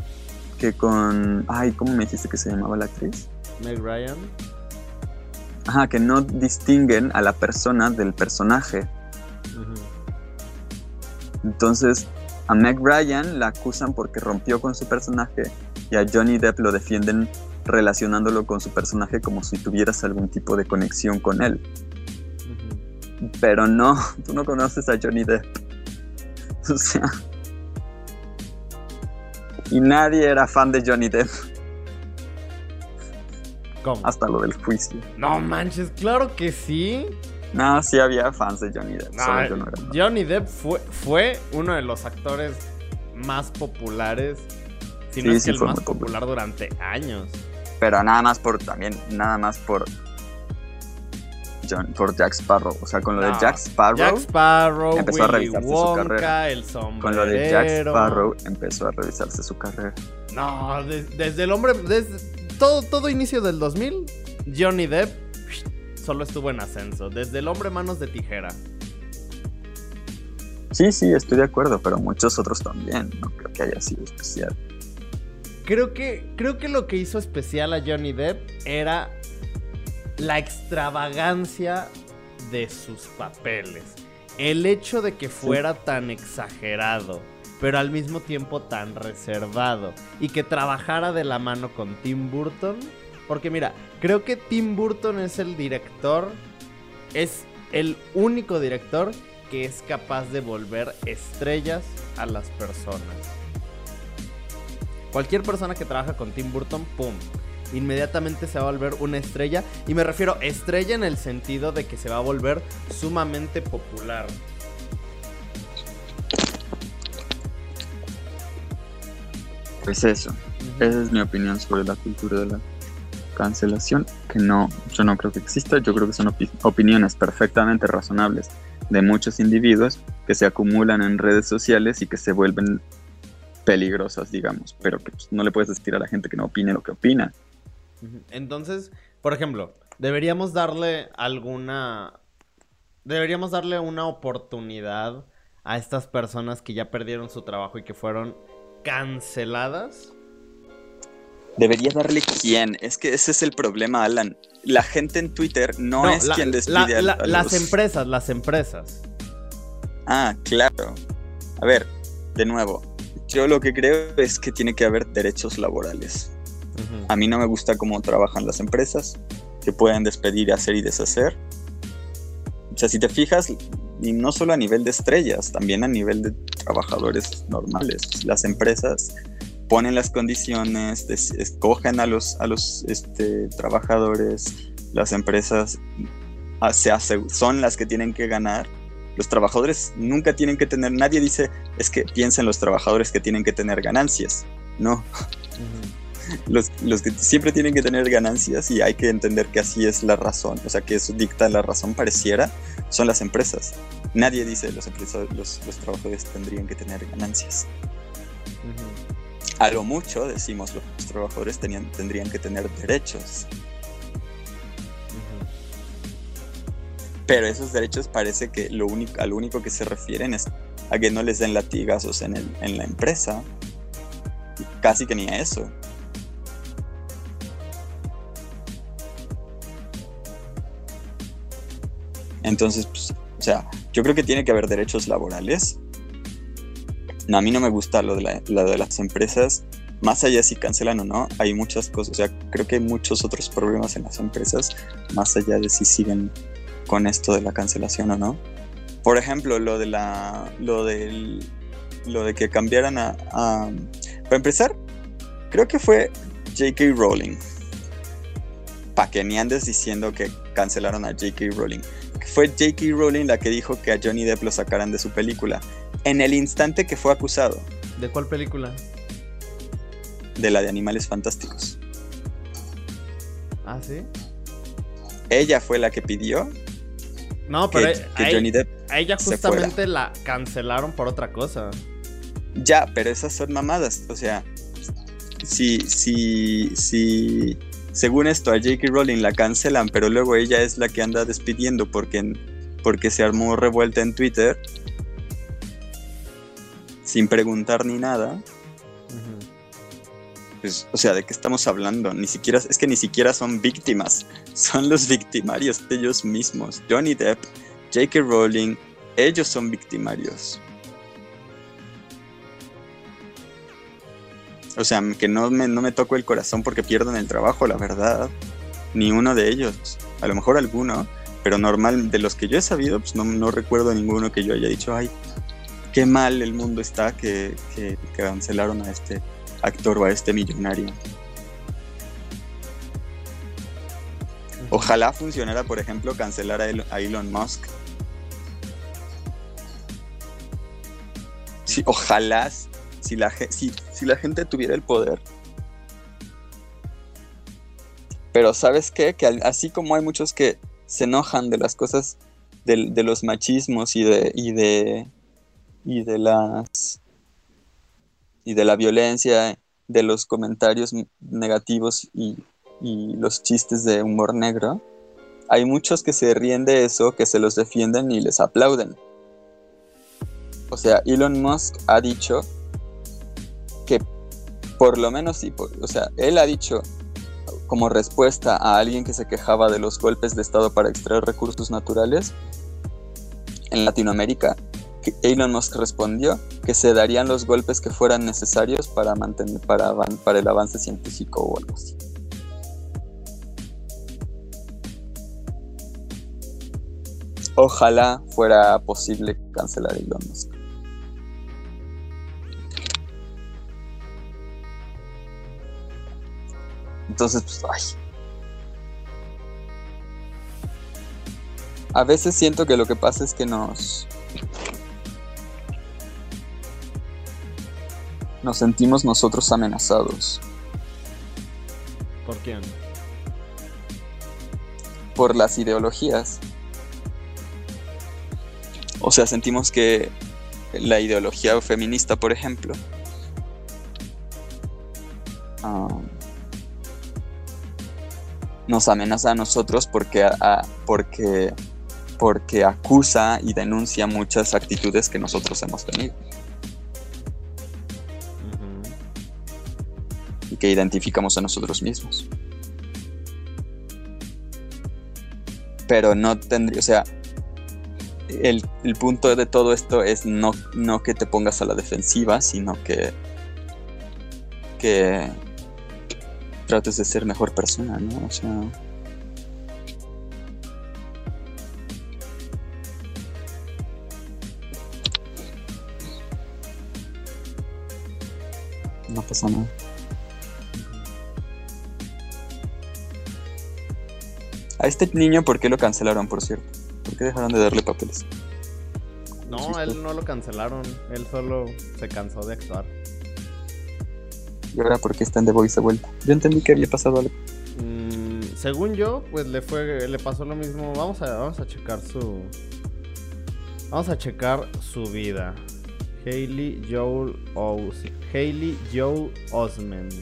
que con. Ay, ¿cómo me dijiste que se llamaba la actriz? Meg Ryan. Ajá, que no distinguen a la persona del personaje. Entonces, a Meg Ryan la acusan porque rompió con su personaje y a Johnny Depp lo defienden relacionándolo con su personaje como si tuvieras algún tipo de conexión con él. Pero no, tú no conoces a Johnny Depp. O sea... Y nadie era fan de Johnny Depp. ¿Cómo? Hasta lo del juicio. No manches, claro que sí. No, sí había fans de Johnny Depp. Johnny Depp fue, fue uno de los actores más populares. Si no es que el más popular. durante años. Pero nada más por también, nada más por John, por Jack Sparrow. O sea, con lo de Jack Sparrow. Jack Sparrow, empezó a revisarse su carrera. El con lo de Jack Sparrow empezó a revisarse su carrera. No, desde el hombre, desde todo, todo inicio del 2000, Johnny Depp solo estuvo en ascenso, desde el hombre manos de tijera. Sí, sí, estoy de acuerdo, pero muchos otros también. No creo que haya sido especial. Creo que, creo que lo que hizo especial a Johnny Depp era la extravagancia de sus papeles. El hecho de que fuera tan exagerado, pero al mismo tiempo tan reservado. Y que trabajara de la mano con Tim Burton porque mira, creo que Tim Burton es el director, es el único director que es capaz de volver estrellas a las personas. Cualquier persona que trabaja con Tim Burton, ¡pum! Inmediatamente se va a volver una estrella. Y me refiero estrella en el sentido de que se va a volver sumamente popular. Pues eso. Esa es mi opinión sobre la cultura de la cancelación, que no, yo no creo que exista, yo creo que son opiniones perfectamente razonables de muchos individuos que se acumulan en redes sociales y que se vuelven peligrosas, digamos, pero que pues, no le puedes decir a la gente que no opine lo que opina. Entonces, por ejemplo, deberíamos darle alguna... Deberíamos darle una oportunidad a estas personas que ya perdieron su trabajo y que fueron canceladas Debería darle quién. Es que ese es el problema, Alan. La gente en Twitter no, es quien despide a, Las empresas, las empresas. Ah, claro. A ver, de nuevo, yo lo que creo es que tiene que haber derechos laborales. A mí no me gusta cómo trabajan las empresas, que pueden despedir, hacer y deshacer. O sea, si te fijas, y no solo a nivel de estrellas, también a nivel de trabajadores normales. Las empresas ponen las condiciones, escogen a los, a los este, trabajadores, las empresas ah, se son las que tienen que ganar. Los trabajadores nunca tienen que tener, nadie dice, es que piensen los trabajadores que tienen que tener ganancias. No. los, los, que siempre tienen que tener ganancias y hay que entender que así es la razón, o sea, que eso dicta la razón pareciera, son las empresas. Nadie dice los, los, los trabajadores tendrían que tener ganancias. a lo mucho, decimos, los trabajadores tenían, tendrían que tener derechos. Pero esos derechos parece que lo único, a lo único que se refieren es a que no les den latigazos en, el, en la empresa. Casi que ni a eso. Entonces, pues, o sea, yo creo que tiene que haber derechos laborales. A mí no me gusta lo de, de las empresas, más allá si cancelan o no, hay muchas cosas, o sea, creo que hay muchos otros problemas en las empresas, más allá de si siguen con esto de la cancelación o no. Por ejemplo, lo de la, lo del, lo de que cambiaran a, a para empezar, creo que fue J.K. Rowling. Pa' que ni andes diciendo que cancelaron a J.K. Rowling fue J.K. Rowling la que dijo que a Johnny Depp lo sacaran de su película, en el instante que fue acusado. ¿De cuál película? De la de Animales Fantásticos. Ah, sí. Ella fue la que pidió. No, pero que, a, Johnny Depp a ella justamente la cancelaron por otra cosa. Ya, pero esas son mamadas. O sea, si, si, si según esto, a J.K. Rowling la cancelan, pero luego ella es la que anda despidiendo porque, porque se armó revuelta en Twitter sin preguntar ni nada. Pues, o sea, ¿de qué estamos hablando? Ni siquiera, es que ni siquiera son víctimas, son los victimarios de ellos mismos. Johnny Depp, J.K. Rowling, ellos son victimarios. O sea, que no me, no me toco el corazón porque pierdan el trabajo, la verdad. Ni uno de ellos. A lo mejor alguno, pero normal, de los que yo he sabido, pues no, recuerdo ninguno que yo haya dicho, ay, qué mal el mundo está que, que, cancelaron a este actor o a este millonario. Ojalá funcionara, por ejemplo, cancelar a Elon Musk. Sí, ojalá si la, si, la gente tuviera el poder. Pero sabes qué? Que así como hay muchos que se enojan de las cosas, de, de los machismos y de, y de, y de las, y de la violencia, de los comentarios negativos y, los chistes de humor negro, hay muchos que se ríen de eso, que se los defienden y les aplauden. O sea, Elon Musk ha dicho que por lo menos sí, o sea, él ha dicho como respuesta a alguien que se quejaba de los golpes de Estado para extraer recursos naturales en Latinoamérica, Elon Musk respondió que se darían los golpes que fueran necesarios para mantener para, el avance científico o algo así. Ojalá fuera posible cancelar Elon Musk. Entonces, pues, ay. A veces siento que lo que pasa es que nos. Nos sentimos nosotros amenazados. ¿Por quién? Por las ideologías. O sea, sentimos que la ideología feminista, por ejemplo, nos amenaza a nosotros porque, porque, porque acusa y denuncia muchas actitudes que nosotros hemos tenido. Que identificamos a nosotros mismos. Pero no tendría, o sea, el, el, punto de todo esto es no, no que te pongas a la defensiva, sino que, que trates de ser mejor persona, ¿no? O sea... No pasa nada. A este niño, ¿por qué lo cancelaron, por cierto? ¿Por qué dejaron de darle papeles? No, él no lo cancelaron. Él solo se cansó de actuar. ¿Y ahora por qué están de Voice de vuelta? Yo entendí que había pasado algo. Mm, según yo, pues le fue, le pasó lo mismo. Vamos a, vamos a checar su. Vamos a checar su vida. Hailey Joel Os Hailey Joel Osment.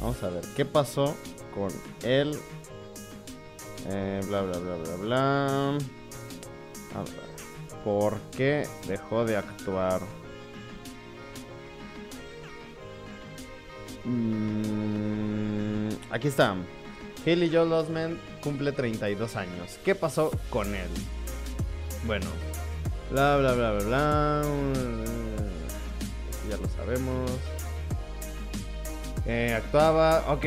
Vamos a ver, ¿qué pasó con él? Eh, bla, bla, bla, bla, bla. A ver, ¿por qué dejó de actuar? Mm, aquí está. Haley Joel Osment cumple 32 años. ¿Qué pasó con él? Bueno, bla bla bla bla bla. Ya lo sabemos. Eh, actuaba. Ok.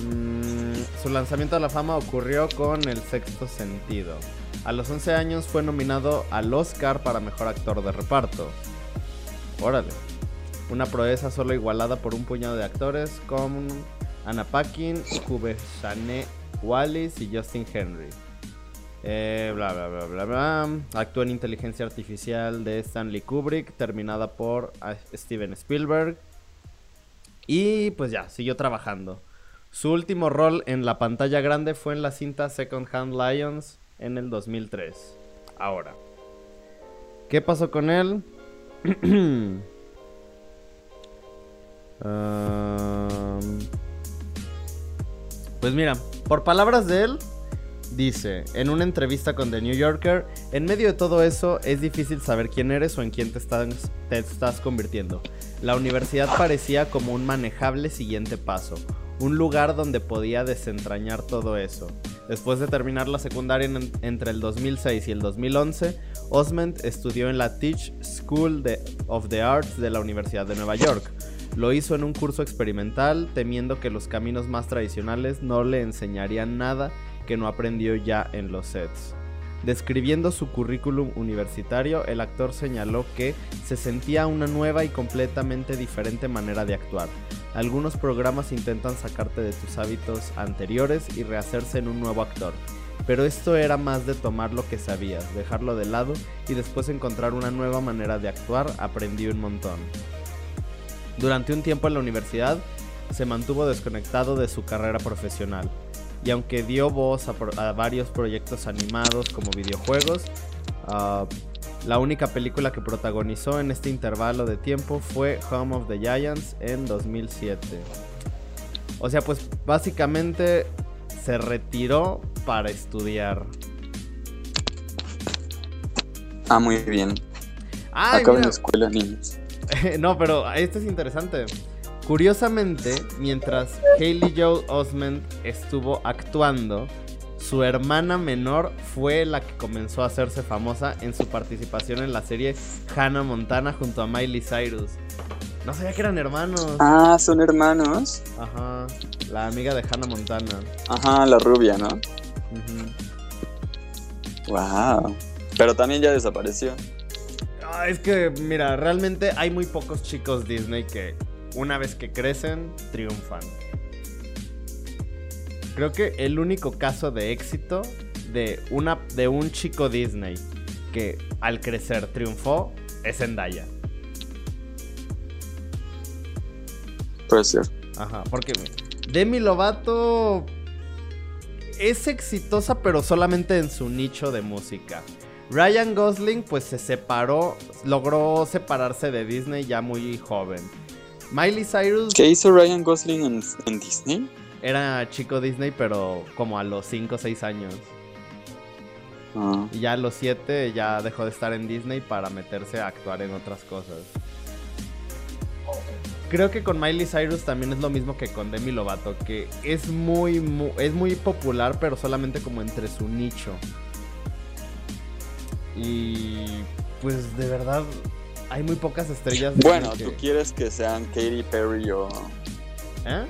Mm, su lanzamiento a la fama ocurrió con El Sexto Sentido. A los 11 años fue nominado al Oscar para Mejor Actor de Reparto. Órale. Una proeza solo igualada por un puñado de actores como Anna Paquin, Hubert Shane Wallis y Justin Henry. Eh, bla bla bla bla bla. Actuó en Inteligencia Artificial de Stanley Kubrick, terminada por ah, Steven Spielberg. Y pues ya, siguió trabajando. Su último rol en la pantalla grande fue en la cinta Second Hand Lions en el 2003. Ahora, ¿qué pasó con él? pues mira, por palabras de él, dice en una entrevista con The New Yorker, en medio de todo eso es difícil saber quién eres o en quién te estás convirtiendo. La universidad parecía como un manejable siguiente paso, un lugar donde podía desentrañar todo eso. Después de terminar la secundaria entre el 2006 y el 2011, Osment estudió en la Teach School of the Arts de la Universidad de Nueva York. Lo hizo en un curso experimental, temiendo que los caminos más tradicionales no le enseñarían nada que no aprendió ya en los sets. Describiendo su currículum universitario, el actor señaló que se sentía una nueva y completamente diferente manera de actuar. Algunos programas intentan sacarte de tus hábitos anteriores y rehacerse en un nuevo actor, pero esto era más de tomar lo que sabías, dejarlo de lado y después encontrar una nueva manera de actuar, aprendí un montón. Durante un tiempo en la universidad, se mantuvo desconectado de su carrera profesional, y aunque dio voz a, varios proyectos animados como videojuegos, ah, la única película que protagonizó en este intervalo de tiempo fue Home of the Giants en 2007. O sea, pues básicamente se retiró para estudiar. Ah, muy bien. Acabo en la escuela, niños. no, pero esto es interesante. Curiosamente, mientras Hayley Joe Osment estuvo actuando, su hermana menor fue la que comenzó a hacerse famosa en su participación en la serie Hannah Montana junto a Miley Cyrus. No sabía que eran hermanos. Ah, son hermanos. Ajá, la amiga de Hannah Montana. Ajá, la rubia, ¿no? Wow. Pero también ya desapareció. Ah, es que, mira, realmente hay muy pocos chicos Disney que una vez que crecen, triunfan. Creo que el único caso de éxito de, una, de un chico Disney que al crecer triunfó es Zendaya. Puede ser. Ajá, porque Demi Lovato es exitosa pero solamente en su nicho de música. Ryan Gosling pues se separó, logró separarse de Disney ya muy joven. Miley Cyrus... ¿Qué hizo Ryan Gosling en, Disney? Era chico Disney pero como a los 5 o 6 años. Ah. Y ya a los 7 ya dejó de estar en Disney para meterse a actuar en otras cosas. Creo que con Miley Cyrus también es lo mismo que con Demi Lovato, que es muy, muy es muy popular pero solamente como entre su nicho. Y pues de verdad hay muy pocas estrellas. Bueno, tú quieres que sean Katy Perry o... ¿Eh?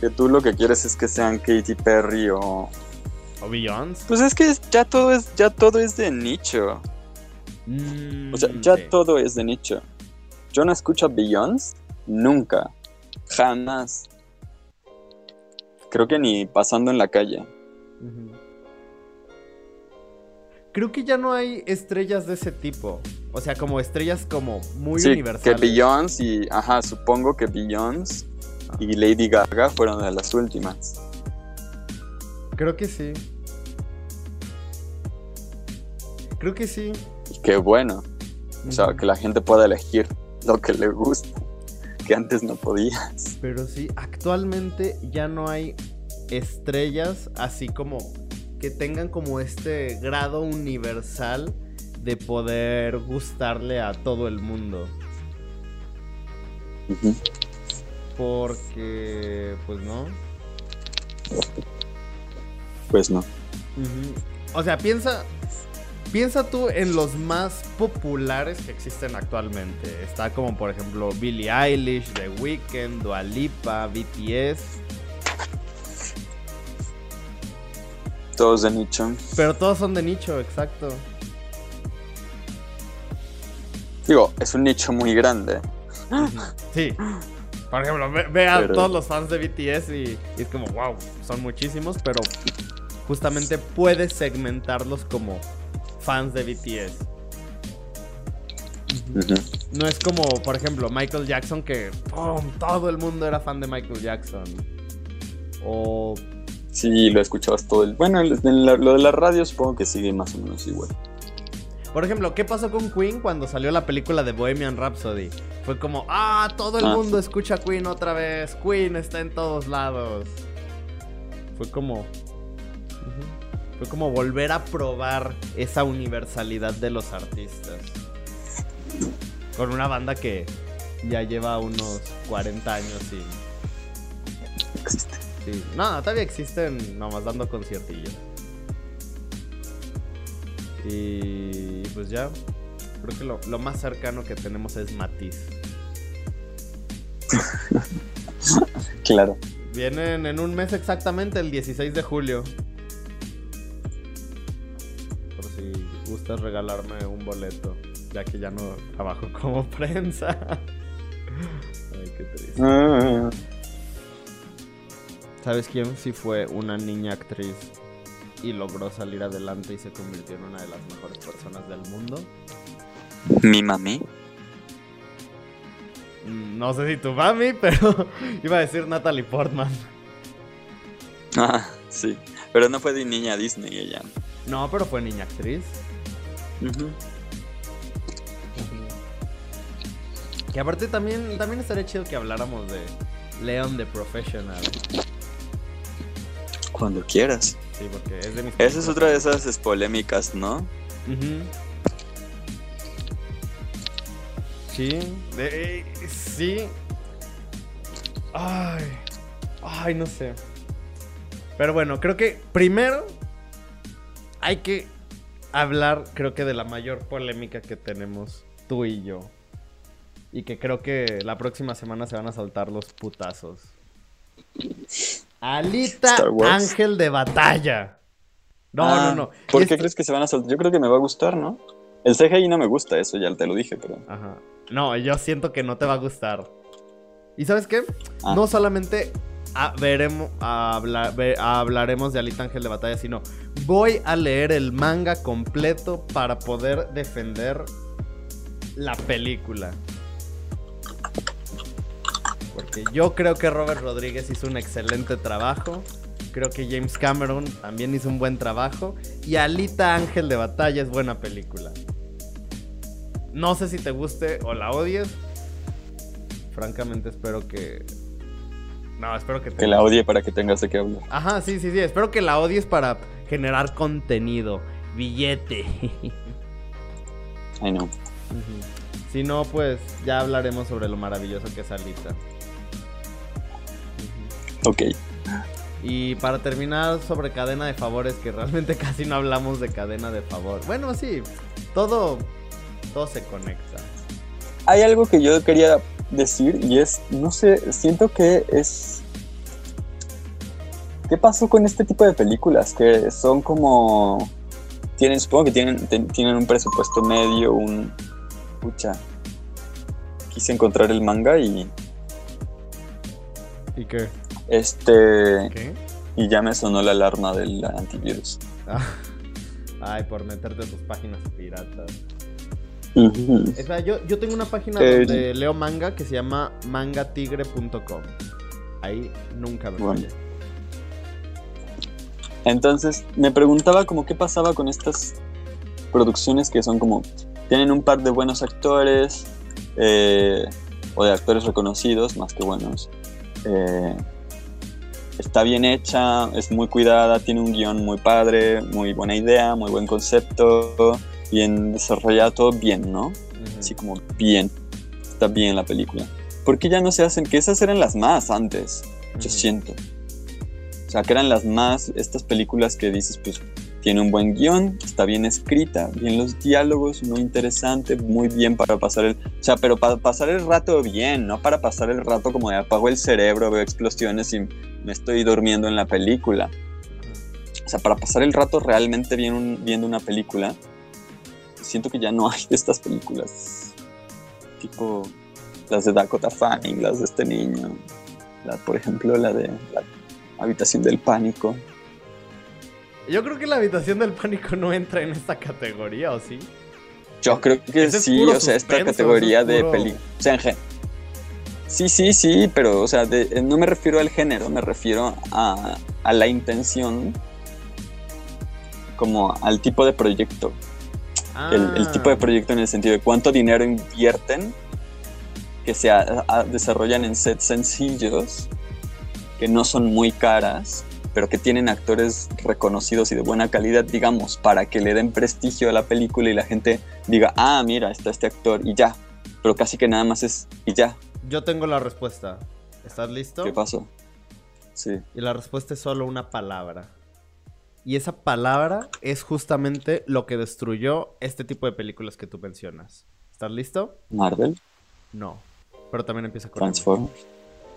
Que tú lo que quieres es que sean Katy Perry o... ¿O Beyoncé? Pues es que ya todo es, ya todo es de nicho. o sea, ya mm, todo es de nicho. Yo no escucho a Beyoncé nunca. Jamás. Creo que ni pasando en la calle creo que ya no hay estrellas de ese tipo. O sea, como estrellas como muy sí, universales. Que Beyoncé y, ajá, supongo que Beyoncé y Lady Gaga fueron de las últimas. Creo que sí. Creo que sí. Y qué bueno. O sea, que la gente pueda elegir lo que le gusta, que antes no podías. Pero sí, actualmente ya no hay estrellas así como que tengan como este grado universal de poder gustarle a todo el mundo. Porque, pues no. Pues no. O sea, piensa, piensa tú en los más populares que existen actualmente. Está como por ejemplo Billie Eilish, The Weeknd, Dua Lipa, BTS. Todos de nicho. Pero todos son de nicho, exacto. Digo, es un nicho muy grande. Sí. Por ejemplo, ve, a todos los fans de BTS y, es como, wow, son muchísimos, pero justamente puedes segmentarlos como fans de BTS. No es como, por ejemplo, Michael Jackson, que todo el mundo era fan de Michael Jackson. O. Sí, lo escuchabas todo el. Bueno, lo de la radio supongo que sigue más o menos igual. Por ejemplo, ¿qué pasó con Queen cuando salió la película de Bohemian Rhapsody? Fue como, ah, todo el ah, mundo escucha Queen otra vez. Queen está en todos lados. Fue como. Fue como volver a probar esa universalidad de los artistas. Con una banda que ya lleva unos 40 años y. Existe. Sí. No, todavía existen nomás dando conciertillos. Y pues ya, creo que lo, más cercano que tenemos es Matiz. claro. Vienen en un mes exactamente, el 16 de julio. Por si gustas regalarme un boleto, ya que ya no trabajo como prensa. Ay, qué triste. ¿Sabes quién sí fue una niña actriz y logró salir adelante y se convirtió en una de las mejores personas del mundo. ¿Mi mami? Mm, no sé si tu mami, pero iba a decir Natalie Portman. Ah, sí. Pero no fue de niña Disney ella. No, pero fue niña actriz. Que aparte también, también estaría chido que habláramos de Leon the Professional. Cuando quieras. Sí, porque es de Esa es otra de esas polémicas, ¿no? Sí, sí. Ay, ay, no sé. Pero bueno, creo que primero hay que hablar, creo que de la mayor polémica que tenemos tú y yo. Y que creo que la próxima semana se van a saltar los putazos. Alita Ángel de Batalla. No, no, ah, no. ¿Por qué crees que se van a soltar? Yo creo que me va a gustar, ¿no? El CGI no me gusta, eso ya te lo dije, pero. Ajá. No, yo siento que no te va a gustar. ¿Y sabes qué? Ah. No solamente veremos, hablaremos de Alita Ángel de Batalla, sino voy a leer el manga completo para poder defender la película. Porque yo creo que Robert Rodríguez hizo un excelente trabajo. Creo que James Cameron también hizo un buen trabajo. Y Alita Ángel de Batalla es buena película. No sé si te guste o la odies. Francamente espero que... No, espero que... Que la odie para que tengas de qué hablar. Ajá, sí, sí, sí. Espero que la odies para generar contenido. Billete. I know. Si no, pues ya hablaremos sobre lo maravilloso que es Alita. Ok. Y para terminar sobre cadena de favores, que realmente casi no hablamos de cadena de favor. Bueno, sí, todo, todo se conecta. Hay algo que yo quería decir y es, no sé, siento que es... ¿Qué pasó con este tipo de películas? Que son como... Tienen, supongo que tienen, tienen un presupuesto medio, un... Pucha. Quise encontrar el manga y... ¿Y qué? Este. Y ya me sonó la alarma del antivirus. Ay, por meterte a tus páginas piratas. yo, yo, tengo una página donde leo manga que se llama mangatigre.com. Ahí nunca me bueno. Entonces, me preguntaba como qué pasaba con estas producciones que son como, tienen un par de buenos actores, eh, o de actores reconocidos, más que buenos. Eh, está bien hecha, es muy cuidada, tiene un guion muy padre, muy buena idea, muy buen concepto, bien desarrollado, todo bien, ¿no? Así como bien, está bien la película. ¿Por qué ya no se hacen? Que esas eran las más antes, yo siento. O sea, que eran las más, estas películas que dices, pues tiene un buen guion, está bien escrita, bien los diálogos, muy interesante, muy bien para pasar el... O sea, pero para pasar el rato bien, no para pasar el rato como de apago el cerebro, veo explosiones y me estoy durmiendo en la película. O sea, para pasar el rato realmente bien viendo una película, siento que ya no hay estas películas. Tipo las de Dakota Fanning, las de este niño. La, por ejemplo, la de la Habitación del Pánico. Yo creo que la habitación del pánico no entra en esta categoría, ¿o sí? Yo creo que sí, o sea, esta categoría de película. O sea, en Sí, sí, sí, pero, o sea, no me refiero al género, me refiero a, la intención, como al tipo de proyecto. El, tipo de ah. proyecto en el sentido de cuánto dinero invierten, que se desarrollan en sets sencillos, que no son muy caras, pero que tienen actores reconocidos y de buena calidad, digamos, para que le den prestigio a la película y la gente diga, ah, mira, está este actor y ya. Pero casi que nada más es y ya. Yo tengo la respuesta. ¿Estás listo? ¿Qué pasó? Sí. Y la respuesta es solo una palabra. Y esa palabra es justamente lo que destruyó este tipo de películas que tú mencionas. ¿Estás listo? Marvel. No. Pero también empieza con Transformers.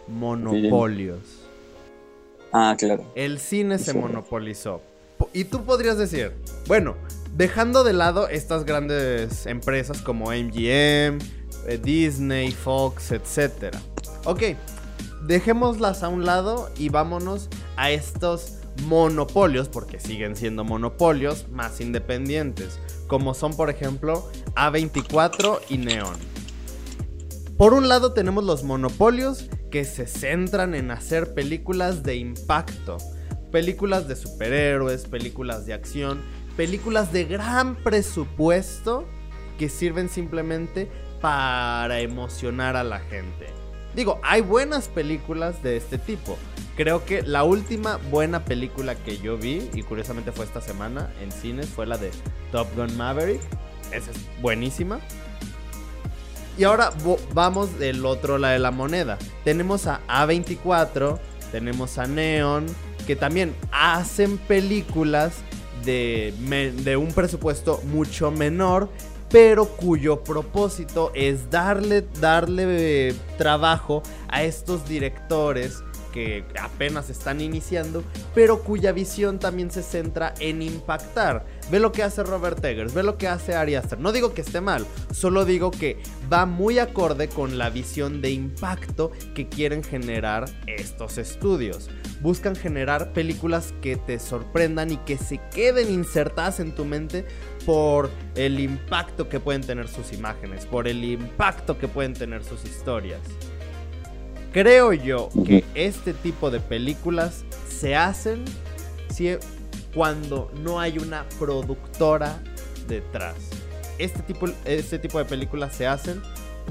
Monopolios. Ah, claro. El cine se monopolizó. Y tú podrías decir, bueno, dejando de lado estas grandes empresas como MGM, eh, Disney, Fox, etc. Ok, dejémoslas a un lado y vámonos a estos monopolios, porque siguen siendo monopolios más independientes, como son por ejemplo A24 y Neon. Por un lado tenemos los monopolios que se centran en hacer películas de impacto, películas de superhéroes, películas de acción, películas de gran presupuesto que sirven simplemente para emocionar a la gente. Digo, hay buenas películas de este tipo. Creo que la última buena película que yo vi, y curiosamente fue esta semana en cines, fue la de Top Gun Maverick. Esa es buenísima. Y ahora vamos del otro lado de la moneda. Tenemos a A24, tenemos a Neon, que también hacen películas de, de un presupuesto mucho menor, pero cuyo propósito es darle, darle eh, trabajo a estos directores que apenas están iniciando, pero cuya visión también se centra en impactar. Ve lo que hace Robert Eggers, ve lo que hace Ari Aster. No digo que esté mal, solo digo que va muy acorde con la visión de impacto que quieren generar estos estudios. Buscan generar películas que te sorprendan y que se queden insertadas en tu mente por el impacto que pueden tener sus imágenes, por el impacto que pueden tener sus historias. Creo yo que este tipo de películas se hacen cuando no hay una productora detrás. Este tipo, este tipo de películas se hacen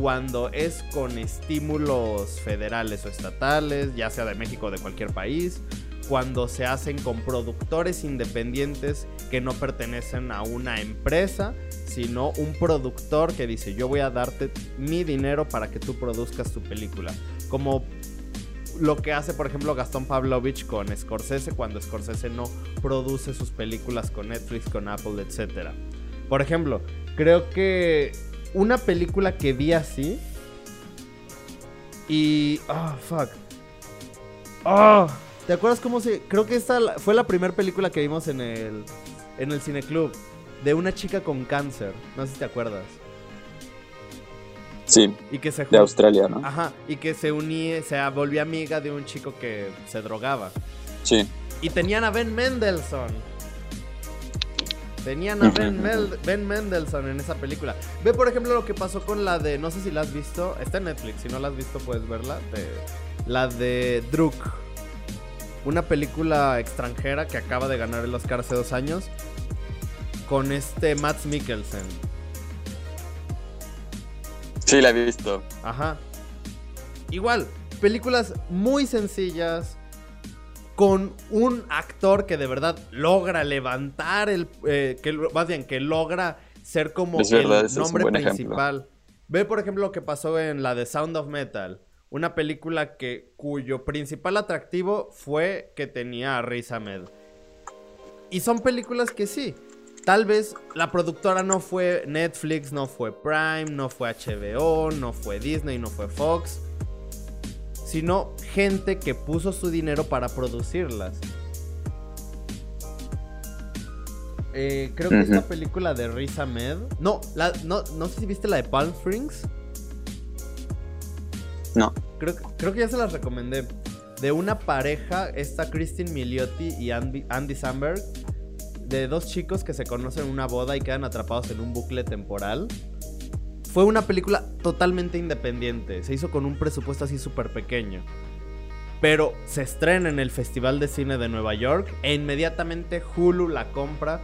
cuando es con estímulos federales o estatales, ya sea de México o de cualquier país, cuando se hacen con productores independientes que no pertenecen a una empresa, sino un productor que dice yo voy a darte mi dinero para que tú produzcas tu película como lo que hace, por ejemplo, Gastón Pavlovich con Scorsese cuando Scorsese no produce sus películas con Netflix, con Apple, etc. Por ejemplo, creo que una película que vi así y... Ah, fuck. Ah, ¿Te acuerdas cómo se...? Creo que esta fue la primera película que vimos en el, en el cineclub. De una chica con cáncer. No sé si te acuerdas. Sí. Y que se de Australia, ¿no? Ajá. Y que se unía, se volvió amiga de un chico que se drogaba. Sí. Y tenían a Ben Mendelssohn. Tenían a Ben, ben, Mendelssohn en esa película. Ve, por ejemplo, lo que pasó con la de. No sé si la has visto. Está en Netflix. Si no la has visto, puedes verla. la de Druk. Una película extranjera que acaba de ganar el Oscar hace dos años. con este Matt Mikkelsen. Sí, la he visto. Ajá. Igual, películas muy sencillas, con un actor que de verdad logra levantar el... Eh, que, más bien, que logra ser como el nombre principal. Ve, por ejemplo, lo que pasó en la de Sound of Metal. Una película que, cuyo principal atractivo fue que tenía a Riz Ahmed. Y son películas que sí. Tal vez la productora no fue Netflix, no fue Prime, no fue HBO, no fue Disney, no fue Fox sino gente que puso su dinero para producirlas. Eh, creo que es una película de Riz Ahmed. No, no, no sé si viste la de Palm Springs. No. Creo, creo que ya se las recomendé. De una pareja, esta Christine Milioti y Andy, Andy Samberg. De dos chicos que se conocen en una boda y quedan atrapados en un bucle temporal. Fue una película totalmente independiente. Se hizo con un presupuesto así súper pequeño. Pero se estrena en el Festival de Cine de Nueva York e inmediatamente Hulu la compra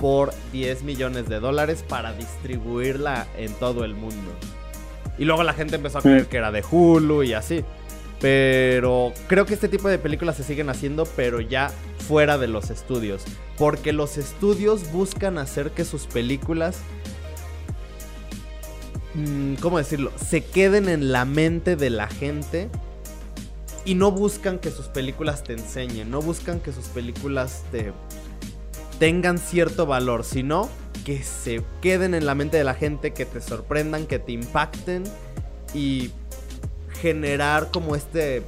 por 10 millones de dólares para distribuirla en todo el mundo. Y luego la gente empezó a creer que era de Hulu y así. Pero creo que este tipo de películas se siguen haciendo, pero ya fuera de los estudios. Porque los estudios buscan hacer que sus películas Mm, ¿cómo decirlo? Se queden en la mente de la gente y no buscan que sus películas te enseñen, no buscan que sus películas te tengan cierto valor, sino que se queden en la mente de la gente, que te sorprendan, que te impacten y generar como este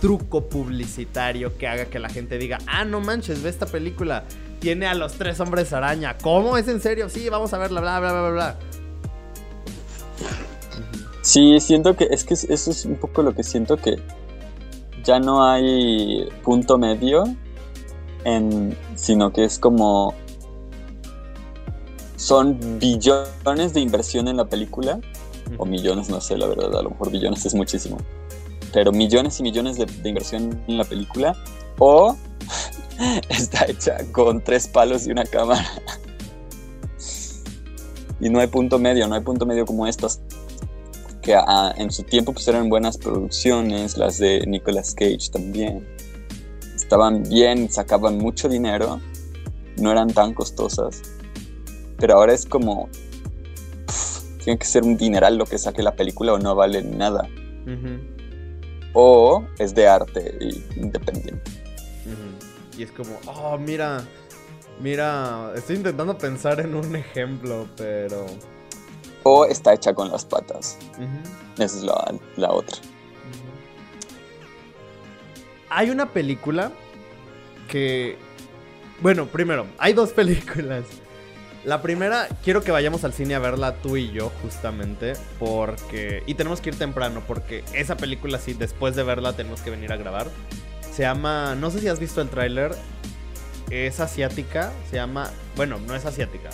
truco publicitario que haga que la gente diga, ah, no manches, ve esta película, tiene a los tres hombres araña, ¿cómo? ¿Es en serio? Sí, vamos a verla, bla, bla, bla, bla, bla. Sí, siento que es que eso es un poco lo que siento que ya no hay punto medio, en, sino que es como son billones de inversión en la película, o millones, no sé, la verdad, a lo mejor billones es muchísimo, pero millones y millones de, de inversión en la película, o está hecha con tres palos y una cámara. y no hay punto medio, no hay punto medio como estas que en su tiempo pues eran buenas producciones, las de Nicolas Cage también. Estaban bien, sacaban mucho dinero, no eran tan costosas. Pero ahora es como, tiene que ser un dineral lo que saque la película o no vale nada. O es de arte independiente. Y es como, oh, mira, mira, estoy intentando pensar en un ejemplo, pero o está hecha con las patas. Esa es la, otra. Hay una película que... Bueno, primero, hay dos películas. La primera, quiero que vayamos al cine a verla tú y yo, justamente, porque... Y tenemos que ir temprano, porque esa película, sí, después de verla tenemos que venir a grabar. Se llama... No sé si has visto el tráiler. Es asiática. Se llama... Bueno, no es asiática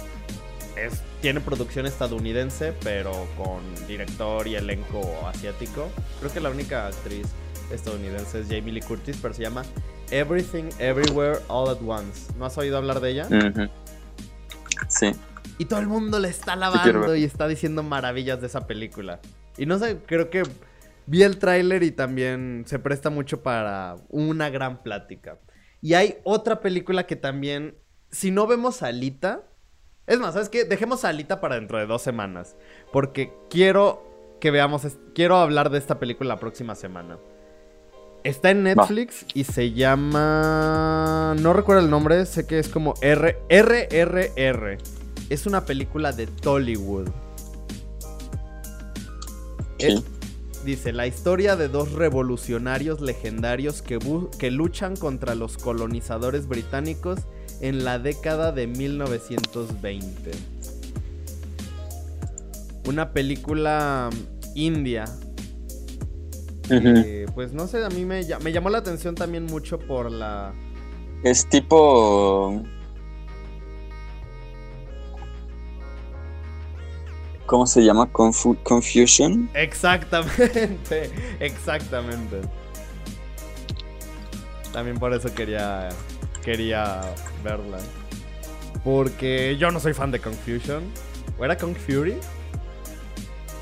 tiene producción estadounidense, pero con director y elenco asiático. Creo que la única actriz estadounidense es Jamie Lee Curtis, pero se llama Everything Everywhere All at Once. ¿No has oído hablar de ella? Sí. Y todo el mundo le está lavando y está diciendo maravillas de esa película. Y no sé, creo que vi el tráiler y también se presta mucho para una gran plática. Y hay otra película que también, si no vemos a Alita, es más, ¿sabes qué? Dejemos a Alita para dentro de dos semanas. Porque quiero que veamos. Quiero hablar de esta película la próxima semana. Está en Netflix y se llama. No recuerdo el nombre, sé que es como R. RRR. Es una película de Tollywood. dice: La historia de dos revolucionarios legendarios que, que luchan contra los colonizadores británicos en la década de 1920. Una película india. Pues no sé, a mí me, me llamó la atención también mucho por la... Es tipo... ¿Cómo se llama? Confusion. Exactamente, exactamente. También por eso quería quería verla. Porque yo no soy fan de Confusion. ¿O era Kong Fury?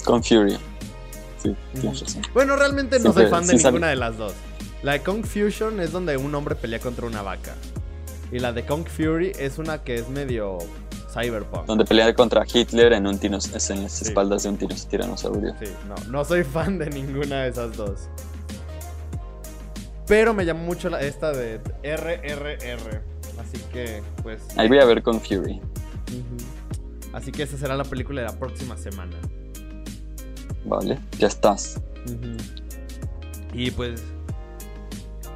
Kong Fury. Sí, tienes razón. Bueno, realmente no soy fan de ninguna de las dos. La de Kong Fusion es donde un hombre pelea contra una vaca. Y la de Kong Fury es una que es medio cyberpunk. Donde pelea contra Hitler en un es en las espaldas de un tiranosaurio. Sí, no, no soy fan de ninguna de esas dos. Pero me llamó mucho la, esta de RRR. Así que, pues. Ahí voy a ver con Fury. Así que esa será la película de la próxima semana. Vale, ya estás. Y pues.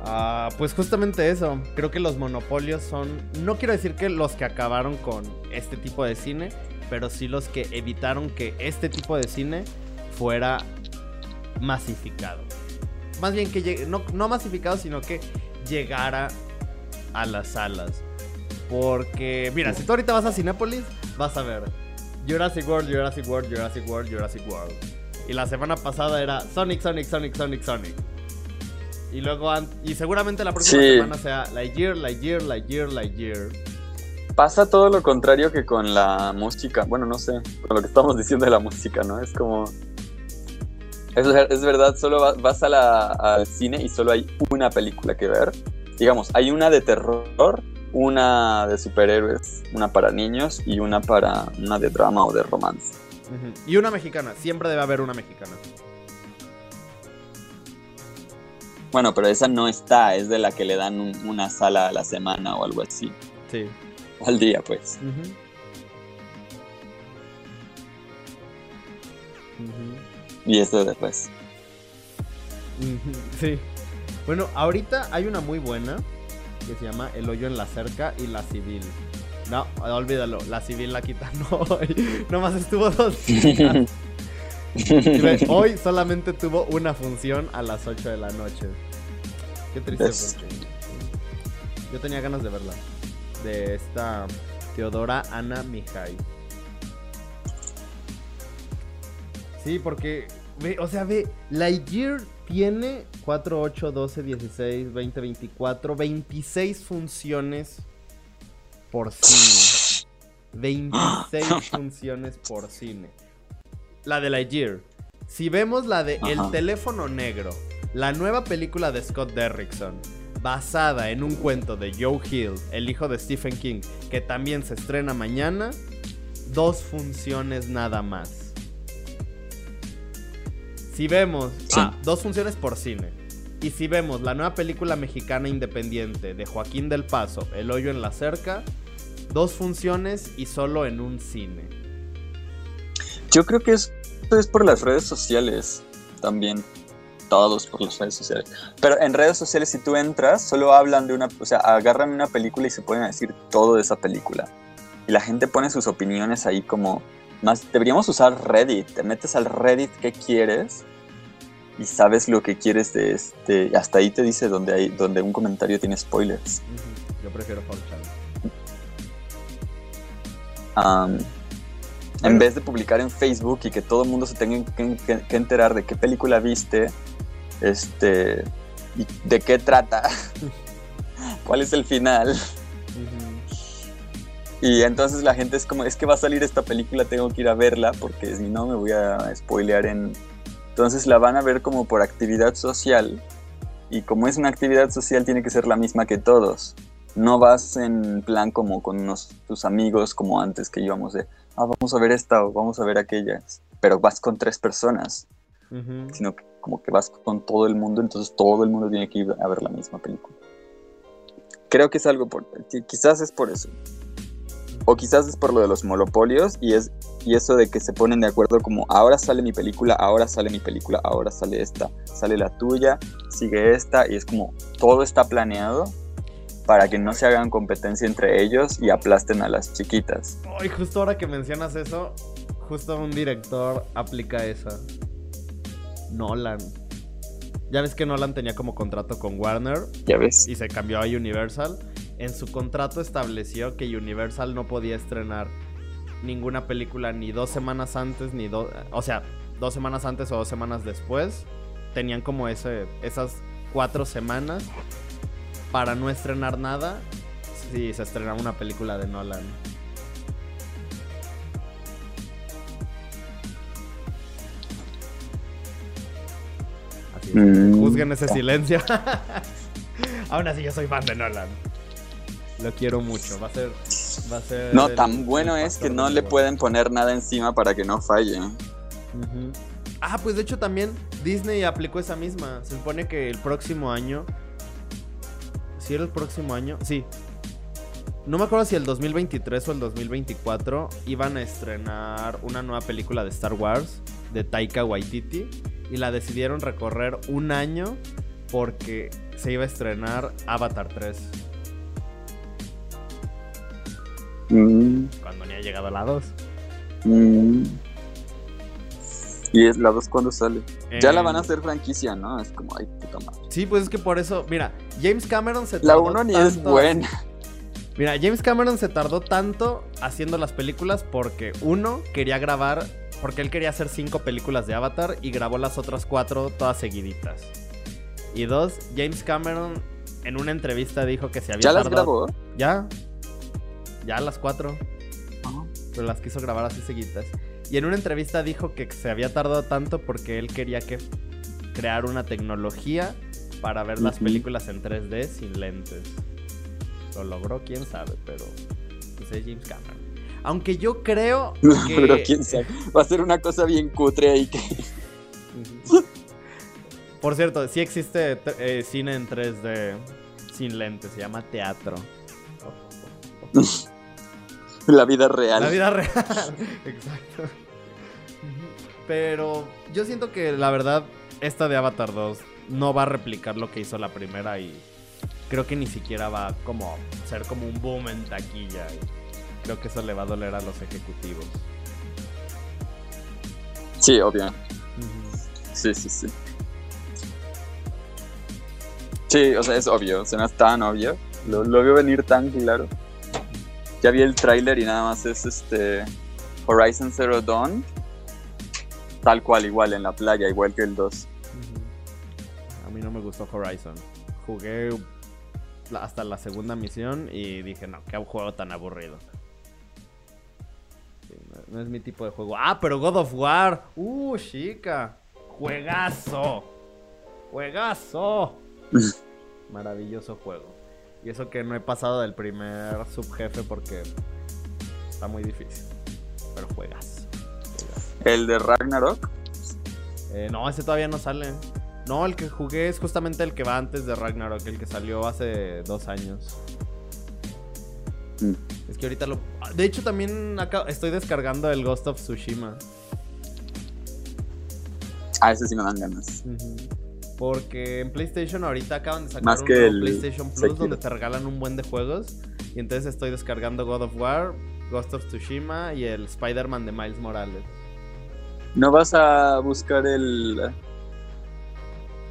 Ah, pues justamente eso. Creo que los monopolios son. No quiero decir que los que acabaron con este tipo de cine, pero sí los que evitaron que este tipo de cine fuera masificado. Más bien que llegue, no, no masificado, sino que llegara a las salas. Porque, mira, si tú ahorita vas a Cinépolis, vas a ver Jurassic World, Jurassic World, Jurassic World, Jurassic World. Y la semana pasada era Sonic, Sonic, Sonic, Sonic, Sonic. Y luego, y seguramente la próxima semana sea Lightyear, Lightyear, Lightyear, Lightyear. Pasa todo lo contrario que con la música. Bueno, no sé, con lo que estamos diciendo de la música, ¿no? Es como. Es, es verdad, solo vas al cine y solo hay una película que ver. Digamos, hay una de terror una de superhéroes, una para niños y una para una de drama o de romance. Y una mexicana, siempre debe haber una mexicana. Bueno, pero esa no está, es de la que le dan una sala a la semana o algo así. Sí. Al día, pues. Y esto después. Sí. Bueno, ahorita hay una muy buena que se llama El hoyo en la cerca y La Civil. No, olvídalo, La Civil la quitan hoy. Nomás estuvo dos días. hoy solamente tuvo una función a las 8 de la noche. Qué triste porque yo tenía ganas de verla. De esta Teodora Ana Mihai. Sí, porque, ve, o sea, ve, Lightyear tiene 4, 8, 12, 16, 20, 24, 26 funciones cine. 26 funciones por cine. La de Lightyear. Si vemos la de El teléfono negro, la nueva película de Scott Derrickson, basada en un cuento de Joe Hill, el hijo de Stephen King, que también se estrena mañana, dos funciones nada más. Si vemos ah, dos funciones por cine. Y si vemos la nueva película mexicana independiente de Joaquín del Paso, El hoyo en la cerca, dos funciones y solo en un cine. Yo creo que esto es por las redes sociales también. Todos por las redes sociales. Pero en redes sociales, si tú entras, solo hablan de una. O sea, agarran una película y se pueden decir todo de esa película. Y la gente pone sus opiniones ahí como más, deberíamos usar Reddit. Te metes al Reddit que quieres y sabes lo que quieres de este. Hasta ahí te dice donde hay, donde un comentario tiene spoilers. Yo prefiero 4chan. En vez de publicar en Facebook y que todo el mundo se tenga que, enterar de qué película viste, este, y de qué trata, cuál es el final. Y entonces la gente es como, es que va a salir esta película, tengo que ir a verla porque si no me voy a spoilear en... Entonces la van a ver como por actividad social y como es una actividad social tiene que ser la misma que todos. No vas en plan como con unos, tus amigos como antes que íbamos de, ah, vamos a ver esta o vamos a ver aquella, pero vas con tres personas, sino que como que vas con todo el mundo, entonces todo el mundo tiene que ir a ver la misma película. Creo que es algo por, quizás es por eso. O quizás es por lo de los monopolios y es y eso de que se ponen de acuerdo como ahora sale mi película, ahora sale mi película, ahora sale esta, sale la tuya, sigue esta y es como todo está planeado para que no se hagan competencia entre ellos y aplasten a las chiquitas. Y justo ahora que mencionas eso, justo un director aplica esa. Nolan. Ya ves que Nolan tenía como contrato con Warner. Ya ves. Y se cambió a Universal en su contrato estableció que Universal no podía estrenar ninguna película ni dos semanas antes, ni dos... O sea, dos semanas antes o dos semanas después. Tenían como ese, esas cuatro semanas para no estrenar nada, sí, se estrena una película de Nolan. Así mm. Juzguen ese silencio. Aún así, yo soy fan de Nolan. Lo quiero mucho. Va a ser. Va a ser no, tan bueno es que no le pueden poner nada encima para que no falle. Ah, pues de hecho también Disney aplicó esa misma. Se supone que el próximo año si era el próximo año. Sí. No me acuerdo si el 2023 o el 2024 iban a estrenar una nueva película de Star Wars de Taika Waititi. Y la decidieron recorrer un año porque se iba a estrenar Avatar 3. Mm. Cuando ni ha llegado la 2. Mm. ¿Y es la 2 cuando sale? Ya la van a hacer franquicia, ¿no? Es como, ay, puta madre. Sí, pues es que por eso, mira, James Cameron se tardó. La 1 ni es buena. Mira, James Cameron se tardó tanto haciendo las películas porque, uno, quería grabar, porque él quería hacer cinco películas de Avatar y grabó las otras cuatro todas seguiditas. Y dos, James Cameron en una entrevista dijo que se había ¿Ya las grabó? Ya. Ya las cuatro. Pero las quiso grabar así seguidas. Y en una entrevista dijo que se había tardado tanto porque él quería que crear una tecnología para ver las películas en 3D sin lentes. Lo logró, quién sabe, pero pues es James Cameron. Aunque yo creo que... pero quién sabe. Va a ser una cosa bien cutre ahí que... Por cierto, sí existe eh, cine en 3D sin lentes, se llama teatro. La vida real. La vida real, exacto. Pero yo siento que la verdad, esta de Avatar 2 no va a replicar lo que hizo la primera y creo que ni siquiera va como ser como un boom en taquilla. creo que eso le va a doler a los ejecutivos. Sí, obvio. Sí, sí, sí. Sí, o sea, es obvio, no es tan obvio. Lo, lo veo venir tan claro. Ya vi el tráiler y nada más es este Horizon Zero Dawn. Tal cual, igual en la playa, igual que el 2. A mí no me gustó Horizon. Jugué hasta la segunda misión y dije, no, qué juego tan aburrido. no, es mi tipo de juego. Ah, pero God of War. Uh, chica. Juegazo. Juegazo. Maravilloso juego. Y eso que no he pasado del primer subjefe porque está muy difícil. Pero juegas. ¿El de Ragnarok? Eh, no, ese todavía no sale. No, el que jugué es justamente el que va antes de Ragnarok, el que salió hace dos años. Mm. Es que ahorita lo. De hecho, también estoy descargando el Ghost of Tsushima. Ah, ese sí me dan ganas. Porque en PlayStation ahorita acaban de sacar un PlayStation Plus donde te regalan un buen de juegos. Y entonces estoy descargando God of War, Ghost of Tsushima y el Spider-Man de Miles Morales. ¿No vas a buscar el.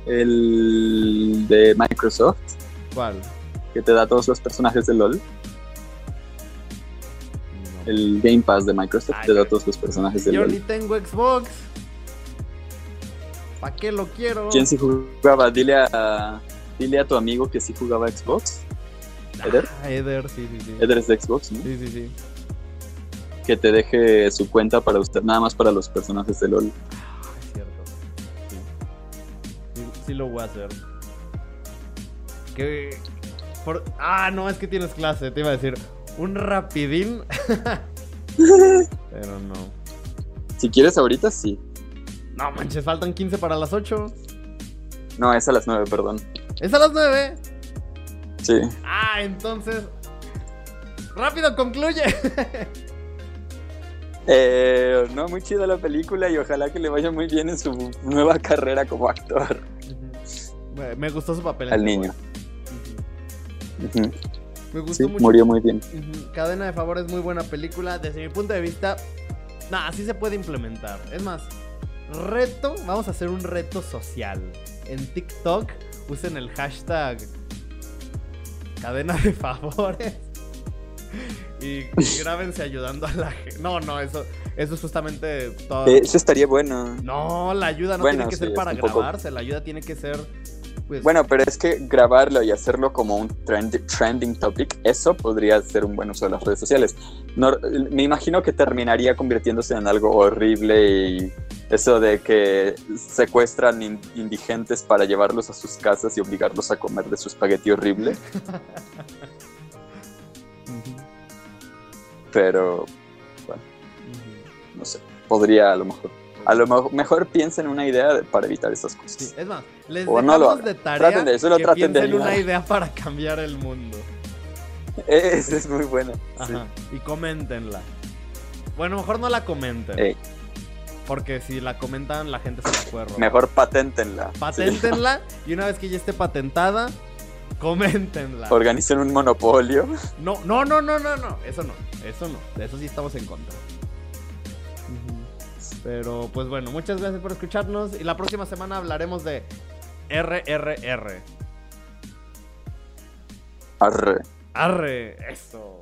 el. de Microsoft? ¿Cuál? Que te da todos los personajes de LOL. El Game Pass de Microsoft te da todos los personajes de LOL. Yo ni tengo Xbox. ¿Para qué lo quiero? ¿Quién sí jugaba? Dile a, dile a tu amigo que sí jugaba Xbox. ¿Eder? Ah, Eder, sí, sí, sí. Eder es de Xbox, ¿no? Sí, sí, sí. Que te deje su cuenta para usted, nada más para los personajes de LOL. Ah, es cierto. Sí. sí. lo voy a hacer. Que. Ah, no, es que tienes clase, te iba a decir. Un rapidín. Pero no. Si quieres ahorita, sí. No manches, faltan 15 para las 8. No, es a las 9, perdón. ¿Es a las 9? Sí. Ah, entonces. ¡Rápido, concluye! eh, no, muy chida la película y ojalá que le vaya muy bien en su nueva carrera como actor. Me gustó su papel. Al niño. Me gustó mucho. Murió muy bien. Cadena de favores, muy buena película. Desde mi punto de vista, nada, sí se puede implementar. Es más, reto, vamos a hacer un reto social. En TikTok usen el hashtag cadena de favores. Y, grábense ayudando a la gente. No, no, eso, eso es justamente todo. Eh, eso estaría bueno. No, la ayuda no tiene que ser para grabarse, la ayuda tiene que ser. Pues... Bueno, pero es que grabarlo y hacerlo como un trending topic, eso podría ser un buen uso de las redes sociales. me imagino que terminaría convirtiéndose en algo horrible y Eso de que secuestran indigentes para llevarlos a sus casas y obligarlos a comer de su espagueti horrible. Pero, bueno, no sé, podría a lo mejor. A lo mejor, piensen una idea para evitar esas cosas. es más, les o dejamos de tarea traten de, solo que traten piensen de una idea para cambiar el mundo. Esa es muy buena. Ajá. Y coméntenla. Bueno, mejor no la comenten. Porque si la comentan, la gente se la puede robar. Mejor paténtenla. Paténtenla y una vez que ya esté patentada, coméntenla. Organicen un monopolio. No, no, no, no, no, no. Eso no. Eso no. De eso sí estamos en contra. Pero pues bueno, muchas gracias por escucharnos. Y la próxima semana hablaremos de RRR. Arre. Arre, eso.